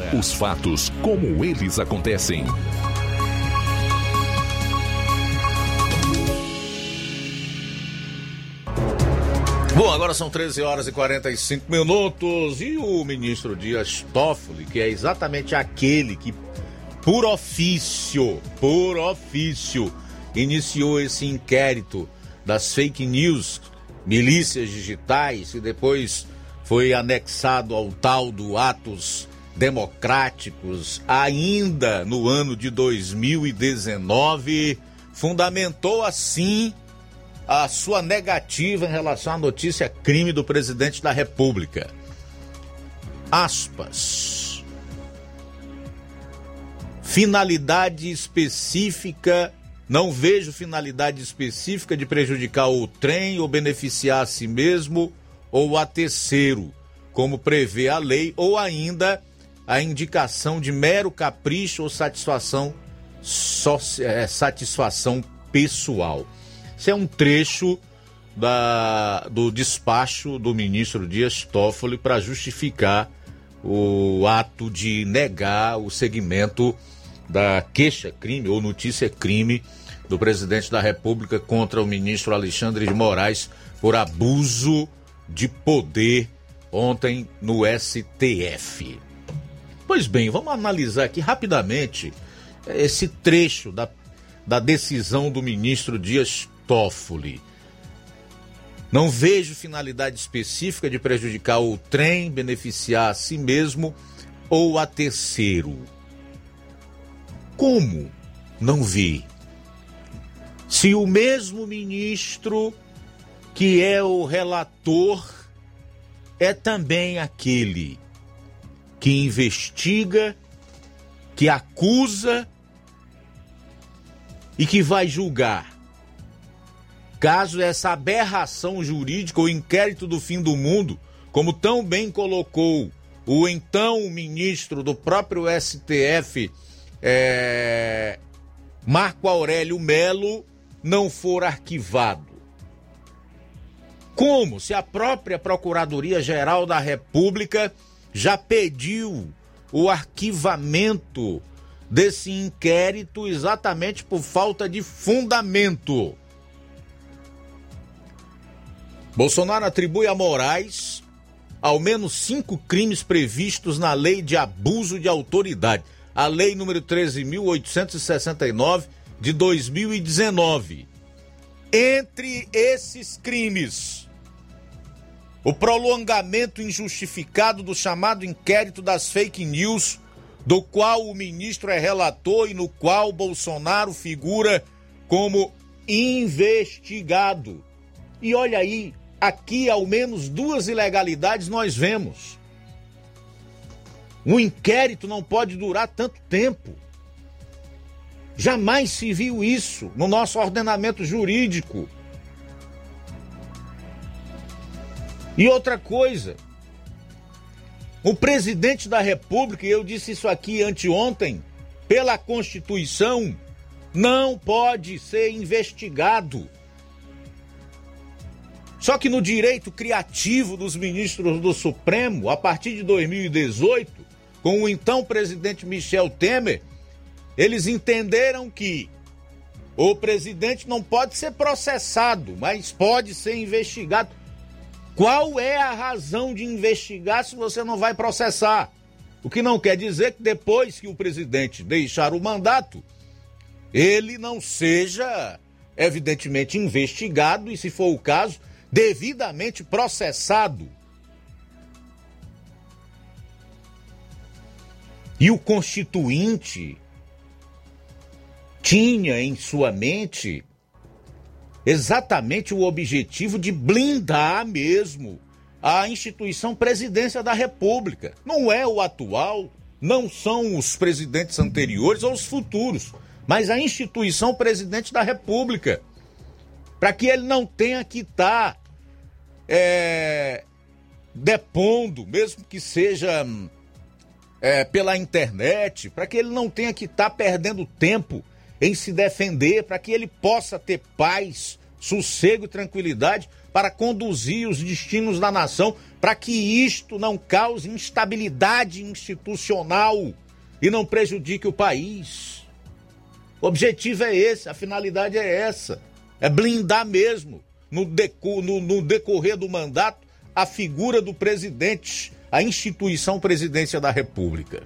Os fatos como eles acontecem. Bom, agora são 13 horas e 45 minutos e o ministro Dias Toffoli, que é exatamente aquele que, por ofício, por ofício, iniciou esse inquérito das fake news, milícias digitais, e depois foi anexado ao tal do Atos Democráticos, ainda no ano de 2019, fundamentou assim a sua negativa em relação à notícia crime do presidente da República. Aspas. Finalidade específica, não vejo finalidade específica de prejudicar o trem ou beneficiar a si mesmo ou a terceiro, como prevê a lei, ou ainda a indicação de mero capricho ou satisfação, é, satisfação pessoal. Isso é um trecho da, do despacho do ministro Dias Toffoli para justificar o ato de negar o segmento da queixa-crime ou notícia-crime do presidente da República contra o ministro Alexandre de Moraes por abuso de poder ontem no STF. Pois bem, vamos analisar aqui rapidamente esse trecho da, da decisão do ministro Dias Toffoli. Não vejo finalidade específica de prejudicar o trem, beneficiar a si mesmo ou a terceiro. Como não vi? Se o mesmo ministro que é o relator é também aquele que investiga, que acusa e que vai julgar caso essa aberração jurídica, o inquérito do fim do mundo, como tão bem colocou o então ministro do próprio STF, é, Marco Aurélio Melo, não for arquivado. Como se a própria Procuradoria-Geral da República já pediu o arquivamento desse inquérito exatamente por falta de fundamento. Bolsonaro atribui a Moraes ao menos cinco crimes previstos na lei de abuso de autoridade, a lei número 13.869 de 2019. Entre esses crimes, o prolongamento injustificado do chamado inquérito das fake news, do qual o ministro é relator e no qual Bolsonaro figura como investigado. E olha aí, aqui ao menos duas ilegalidades nós vemos. Um inquérito não pode durar tanto tempo. Jamais se viu isso no nosso ordenamento jurídico. E outra coisa, o presidente da República, eu disse isso aqui anteontem, pela Constituição, não pode ser investigado só que no direito criativo dos ministros do Supremo, a partir de 2018, com o então presidente Michel Temer, eles entenderam que o presidente não pode ser processado, mas pode ser investigado. Qual é a razão de investigar se você não vai processar? O que não quer dizer que depois que o presidente deixar o mandato, ele não seja, evidentemente, investigado e, se for o caso, devidamente processado. E o constituinte tinha em sua mente exatamente o objetivo de blindar mesmo a instituição presidência da República. Não é o atual, não são os presidentes anteriores ou os futuros, mas a instituição presidente da República. Para que ele não tenha que estar tá, é, depondo, mesmo que seja é, pela internet, para que ele não tenha que estar tá perdendo tempo em se defender, para que ele possa ter paz, sossego e tranquilidade para conduzir os destinos da nação, para que isto não cause instabilidade institucional e não prejudique o país. O objetivo é esse, a finalidade é essa: é blindar mesmo, no, no, no decorrer do mandato, a figura do presidente, a instituição presidência da República.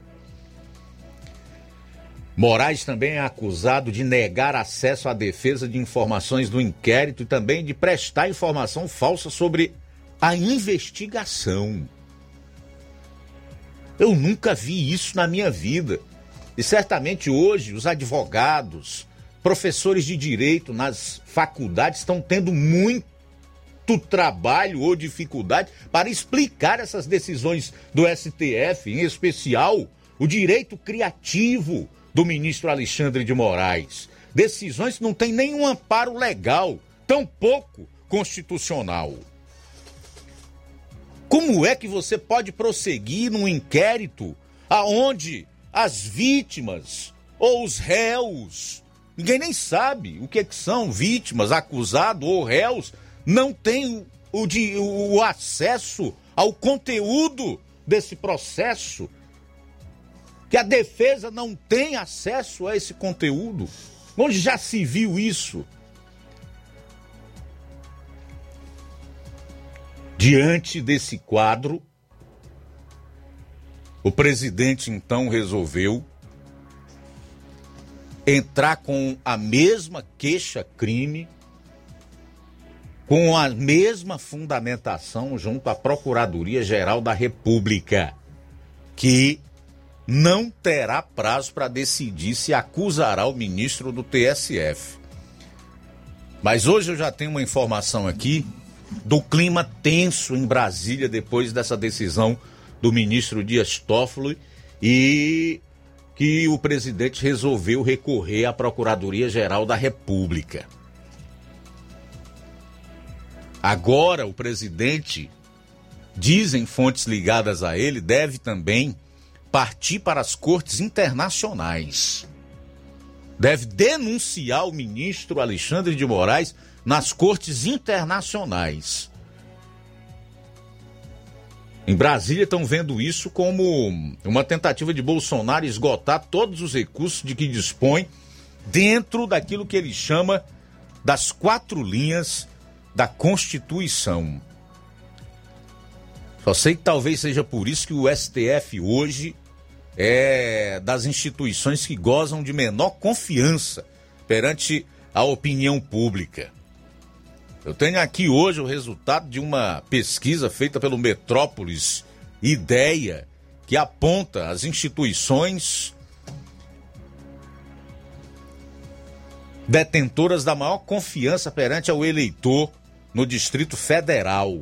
Moraes também é acusado de negar acesso à defesa de informações do inquérito e também de prestar informação falsa sobre a investigação. Eu nunca vi isso na minha vida. E certamente hoje os advogados, professores de direito nas faculdades estão tendo muito trabalho ou dificuldade para explicar essas decisões do STF, em especial o direito criativo do ministro Alexandre de Moraes. Decisões que não têm nenhum amparo legal, tampouco constitucional. Como é que você pode prosseguir num inquérito aonde as vítimas ou os réus, ninguém nem sabe o que, é que são vítimas, acusados ou réus, não têm o, de, o acesso ao conteúdo desse processo que a defesa não tem acesso a esse conteúdo? Onde já se viu isso? Diante desse quadro, o presidente então resolveu entrar com a mesma queixa-crime, com a mesma fundamentação junto à Procuradoria-Geral da República, que não terá prazo para decidir se acusará o ministro do TSF. Mas hoje eu já tenho uma informação aqui do clima tenso em Brasília depois dessa decisão do ministro Dias Toffoli e que o presidente resolveu recorrer à Procuradoria-Geral da República. Agora o presidente, dizem fontes ligadas a ele, deve também partir para as cortes internacionais. Deve denunciar o ministro Alexandre de Moraes nas cortes internacionais. Em Brasília estão vendo isso como uma tentativa de Bolsonaro esgotar todos os recursos de que dispõe dentro daquilo que ele chama das quatro linhas da Constituição. Só sei que talvez seja por isso que o STF hoje é das instituições que gozam de menor confiança perante a opinião pública. Eu tenho aqui hoje o resultado de uma pesquisa feita pelo Metrópolis Ideia, que aponta as instituições detentoras da maior confiança perante ao eleitor no Distrito Federal.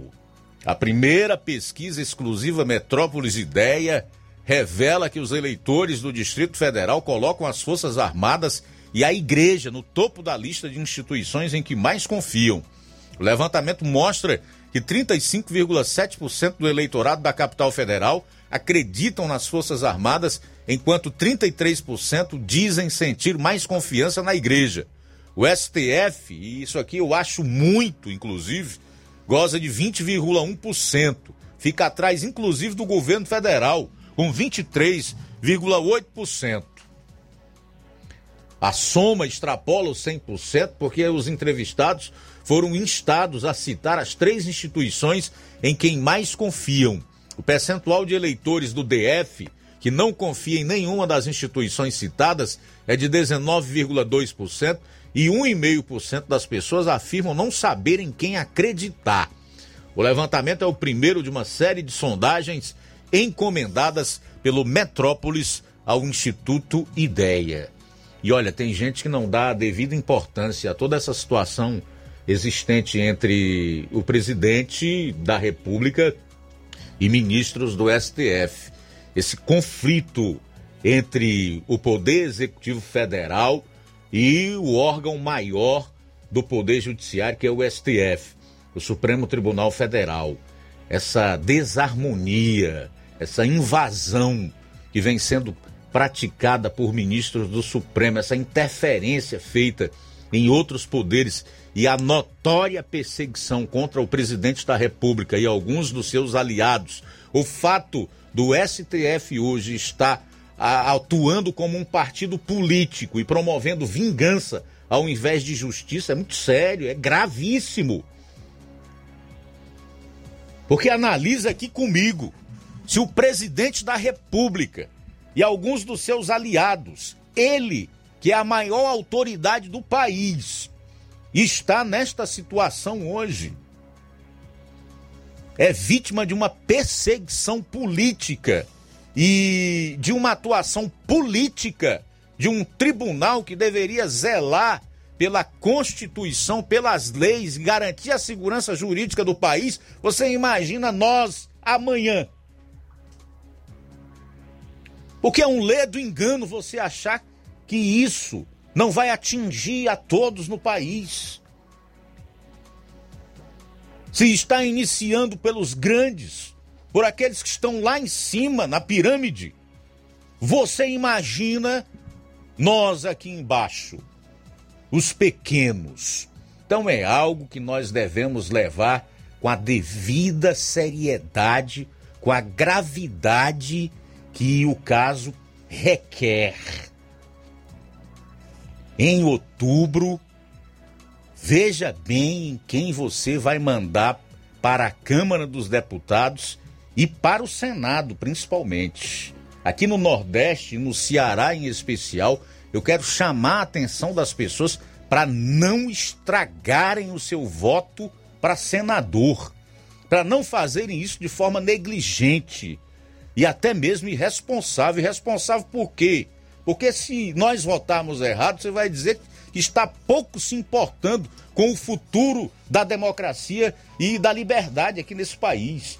A primeira pesquisa exclusiva Metrópolis Ideia revela que os eleitores do Distrito Federal colocam as Forças Armadas e a Igreja no topo da lista de instituições em que mais confiam. O levantamento mostra que 35,7% do eleitorado da capital federal acreditam nas Forças Armadas, enquanto 33% dizem sentir mais confiança na Igreja. O STF, e isso aqui eu acho muito, inclusive, goza de 20,1%. Fica atrás, inclusive, do governo federal, com 23,8%. A soma extrapola os 100% porque os entrevistados foram instados a citar as três instituições em quem mais confiam. O percentual de eleitores do DF que não confia em nenhuma das instituições citadas é de 19,2% e 1,5% das pessoas afirmam não saberem quem acreditar. O levantamento é o primeiro de uma série de sondagens encomendadas pelo Metrópolis ao Instituto Ideia. E olha, tem gente que não dá a devida importância a toda essa situação existente entre o presidente da República e ministros do STF. esse conflito entre o Poder Executivo Federal e o órgão maior do Poder Judiciário, que é o STF, o Supremo Tribunal Federal. Essa desarmonia, essa invasão que vem sendo praticada por ministros do Supremo, essa interferência feita em outros poderes e a notória perseguição contra o presidente da República e alguns dos seus aliados, o fato do STF hoje estar atuando como um partido político e promovendo vingança ao invés de justiça é muito sério, é gravíssimo. Porque analisa aqui comigo se o presidente da República e alguns dos seus aliados, ele, que é a maior autoridade do país, está nesta situação hoje. É vítima de uma perseguição política e de uma atuação política de um tribunal que deveria zelar pela Constituição, pelas leis, garantir a segurança jurídica do país. Você imagina nós amanhã porque é um ledo engano você achar que isso não vai atingir a todos no país. Se está iniciando pelos grandes, por aqueles que estão lá em cima, na pirâmide, você imagina nós aqui embaixo, os pequenos. Então é algo que nós devemos levar com a devida seriedade, com a gravidade que o caso requer. Em outubro, veja bem em quem você vai mandar para a Câmara dos Deputados e para o Senado, principalmente. Aqui no Nordeste, no Ceará em especial, eu quero chamar a atenção das pessoas para não estragarem o seu voto para senador, para não fazerem isso de forma negligente e até mesmo irresponsável. Irresponsável por quê? Porque se nós votarmos errado, você vai dizer que está pouco se importando com o futuro da democracia e da liberdade aqui nesse país.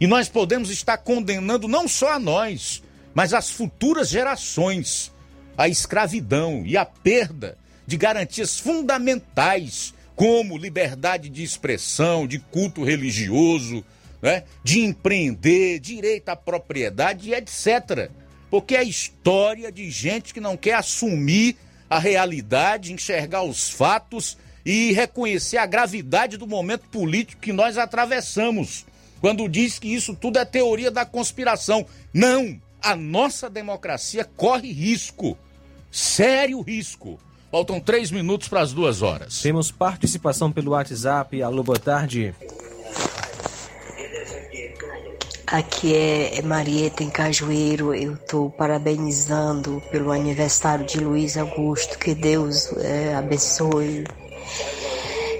E nós podemos estar condenando não só a nós, mas as futuras gerações a escravidão e a perda de garantias fundamentais como liberdade de expressão, de culto religioso, né? de empreender, direito à propriedade e etc. Porque é história de gente que não quer assumir a realidade, enxergar os fatos e reconhecer a gravidade do momento político que nós atravessamos. Quando diz que isso tudo é teoria da conspiração. Não! A nossa democracia corre risco. Sério risco. Faltam três minutos para as duas horas. Temos participação pelo WhatsApp. Alô, boa tarde. Aqui é, é Marieta em Cajueiro. Eu estou parabenizando pelo aniversário de Luiz Augusto. Que Deus é, abençoe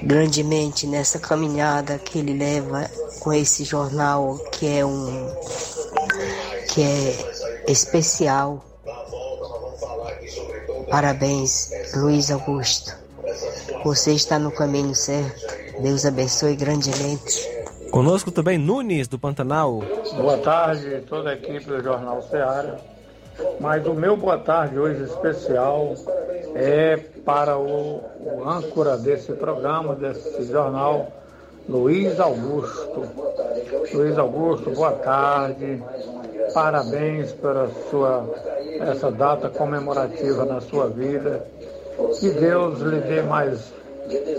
grandemente nessa caminhada que ele leva com esse jornal que é um que é especial. Parabéns, Luiz Augusto. Você está no caminho certo. Deus abençoe grandemente. Conosco também Nunes, do Pantanal. Boa tarde, toda a equipe do Jornal Ceará. Mas o meu boa tarde hoje especial é para o, o âncora desse programa, desse jornal, Luiz Augusto. Luiz Augusto, boa tarde. Parabéns pela sua essa data comemorativa na sua vida. Que Deus lhe dê mais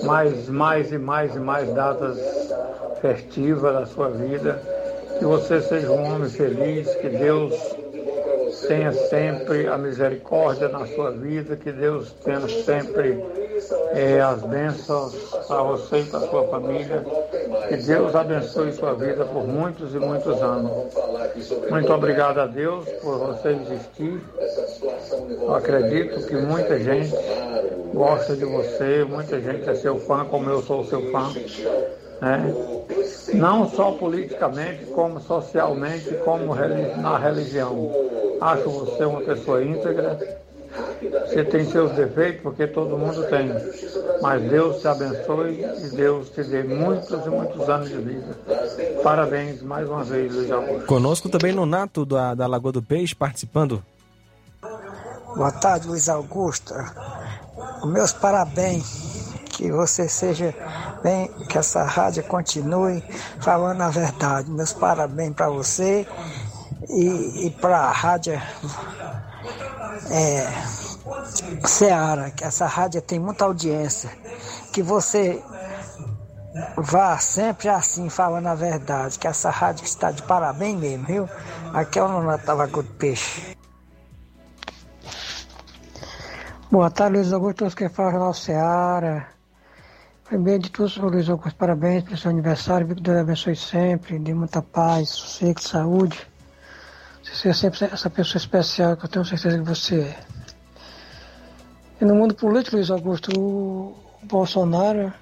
mais mais e mais e mais datas festiva da sua vida, que você seja um homem feliz, que Deus tenha sempre a misericórdia na sua vida, que Deus tenha sempre é, as bênçãos para você e para a sua família. Que Deus abençoe sua vida por muitos e muitos anos. Muito obrigado a Deus por você existir. Eu acredito que muita gente gosta de você, muita gente é seu fã, como eu sou seu fã né? não só politicamente, como socialmente, como na religião. Acho você uma pessoa íntegra. Você tem seus defeitos, porque todo mundo tem. Mas Deus te abençoe e Deus te dê muitos e muitos anos de vida. Parabéns mais uma vez, Luiz Augusto. Conosco também Nonato da, da Lagoa do Peixe participando. Boa tarde, Luiz Augusto. Meus parabéns. Que você seja bem, que essa rádio continue falando a verdade. Meus parabéns para você e, e para a rádio é, Seara, que essa rádio tem muita audiência. Que você vá sempre assim, falando a verdade. Que essa rádio está de parabéns mesmo, viu? Aqui é o Nonato do Peixe. Boa tarde, Luiz Augusto, que falam Jornal Seara. Primeiro de tudo, senhor Luiz Augusto, parabéns pelo seu aniversário, que Deus abençoe sempre, dê muita paz, sossego, saúde. Você seja sempre essa pessoa especial que eu tenho certeza que você é. E no mundo político, Luiz Augusto, o Bolsonaro,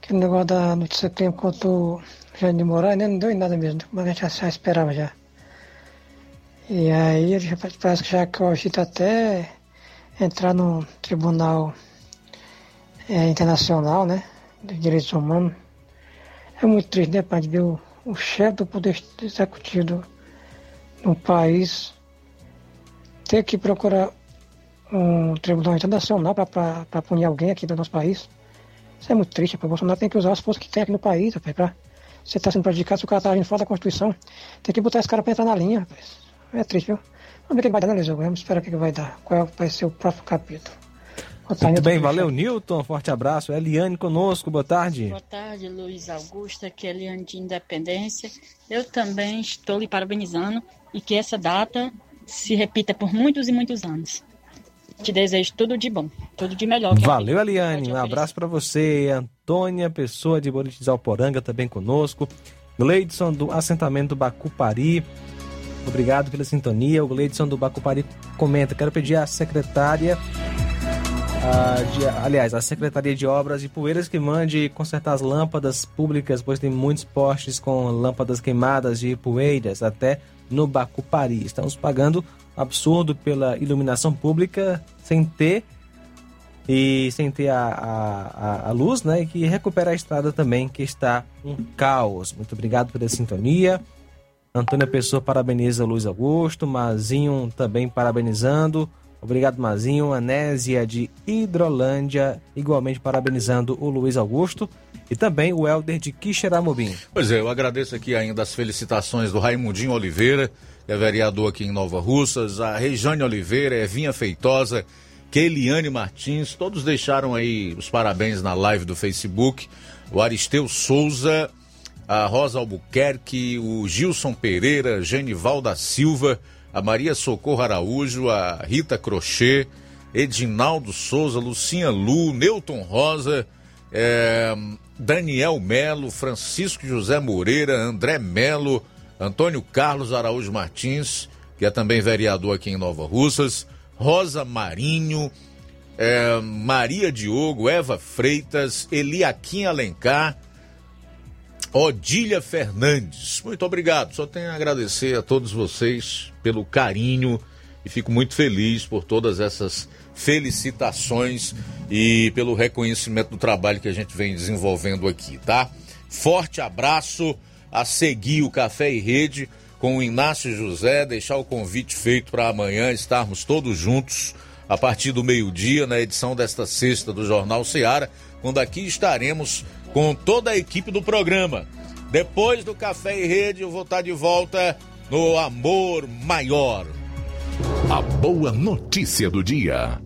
aquele negócio da notícia que tem contra o Jair de Moraes, né, não deu em nada mesmo, mas a gente já, já esperava já. E aí ele já, parece que já cogita até entrar no tribunal é, internacional, né, de direitos humanos. É muito triste, né, de ver o, o chefe do poder executivo do país ter que procurar um tribunal internacional para punir alguém aqui do nosso país. Isso é muito triste, o Bolsonaro tem que usar as forças que tem aqui no país, rapaz, pra você está sendo prejudicado, se o cara está agindo fora da Constituição, tem que botar esse cara para entrar na linha, rapaz. É triste, viu? Vamos ver o que vai dar, né, Luiz? Vamos esperar o que vai dar. Qual vai ser o próximo capítulo. Muito bem, valeu, Newton. Forte abraço. Eliane conosco, boa tarde. Boa tarde, Luiz Augusto, aqui é Eliane de Independência. Eu também estou lhe parabenizando e que essa data se repita por muitos e muitos anos. Te desejo tudo de bom, tudo de melhor. Valeu, Eliane. Um abraço para você. Antônia Pessoa de Boritis Alporanga também conosco. Gleidson do assentamento Bacupari. Obrigado pela sintonia. O Gleidson do Bacupari comenta: quero pedir à secretária. De, aliás, a Secretaria de Obras de Poeiras que mande consertar as lâmpadas públicas, pois tem muitos postes com lâmpadas queimadas de poeiras até no Bacupari. Estamos pagando absurdo pela iluminação pública sem ter e sem ter a, a, a, luz, né? E que recupera a estrada também, que está um caos. Muito obrigado pela sintonia. Antônia Pessoa parabeniza Luiz Augusto, Mazinho também parabenizando. Obrigado, Mazinho. Anésia de Hidrolândia, igualmente parabenizando o Luiz Augusto. E também o Helder de Quixeramobim. Pois é, eu agradeço aqui ainda as felicitações do Raimundinho Oliveira, que é vereador aqui em Nova Russas, a Rejane Oliveira, Evinha Feitosa, Keliane Martins, todos deixaram aí os parabéns na live do Facebook. O Aristeu Souza, a Rosa Albuquerque, o Gilson Pereira, Genival da Silva, a Maria Socorro Araújo, a Rita Crochê, Edinaldo Souza, Lucinha Lu, Newton Rosa, é, Daniel Melo, Francisco José Moreira, André Melo, Antônio Carlos Araújo Martins, que é também vereador aqui em Nova Russas, Rosa Marinho, é, Maria Diogo, Eva Freitas, Eliaquim Alencar, Odília Fernandes. Muito obrigado. Só tenho a agradecer a todos vocês pelo carinho e fico muito feliz por todas essas felicitações e pelo reconhecimento do trabalho que a gente vem desenvolvendo aqui, tá? Forte abraço a seguir o Café e Rede com o Inácio José, deixar o convite feito para amanhã estarmos todos juntos a partir do meio-dia na edição desta sexta do Jornal Ceará, quando aqui estaremos com toda a equipe do programa. Depois do Café e Rede, eu vou estar de volta no Amor Maior. A boa notícia do dia.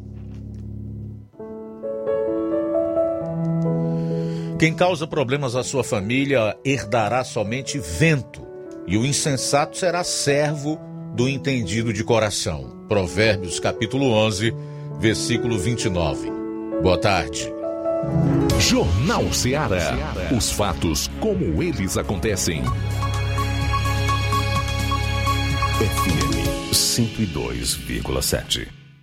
Quem causa problemas à sua família herdará somente vento, e o insensato será servo do entendido de coração. Provérbios capítulo 11, versículo 29. Boa tarde. Jornal Ceará. Os fatos como eles acontecem. FM 102,7.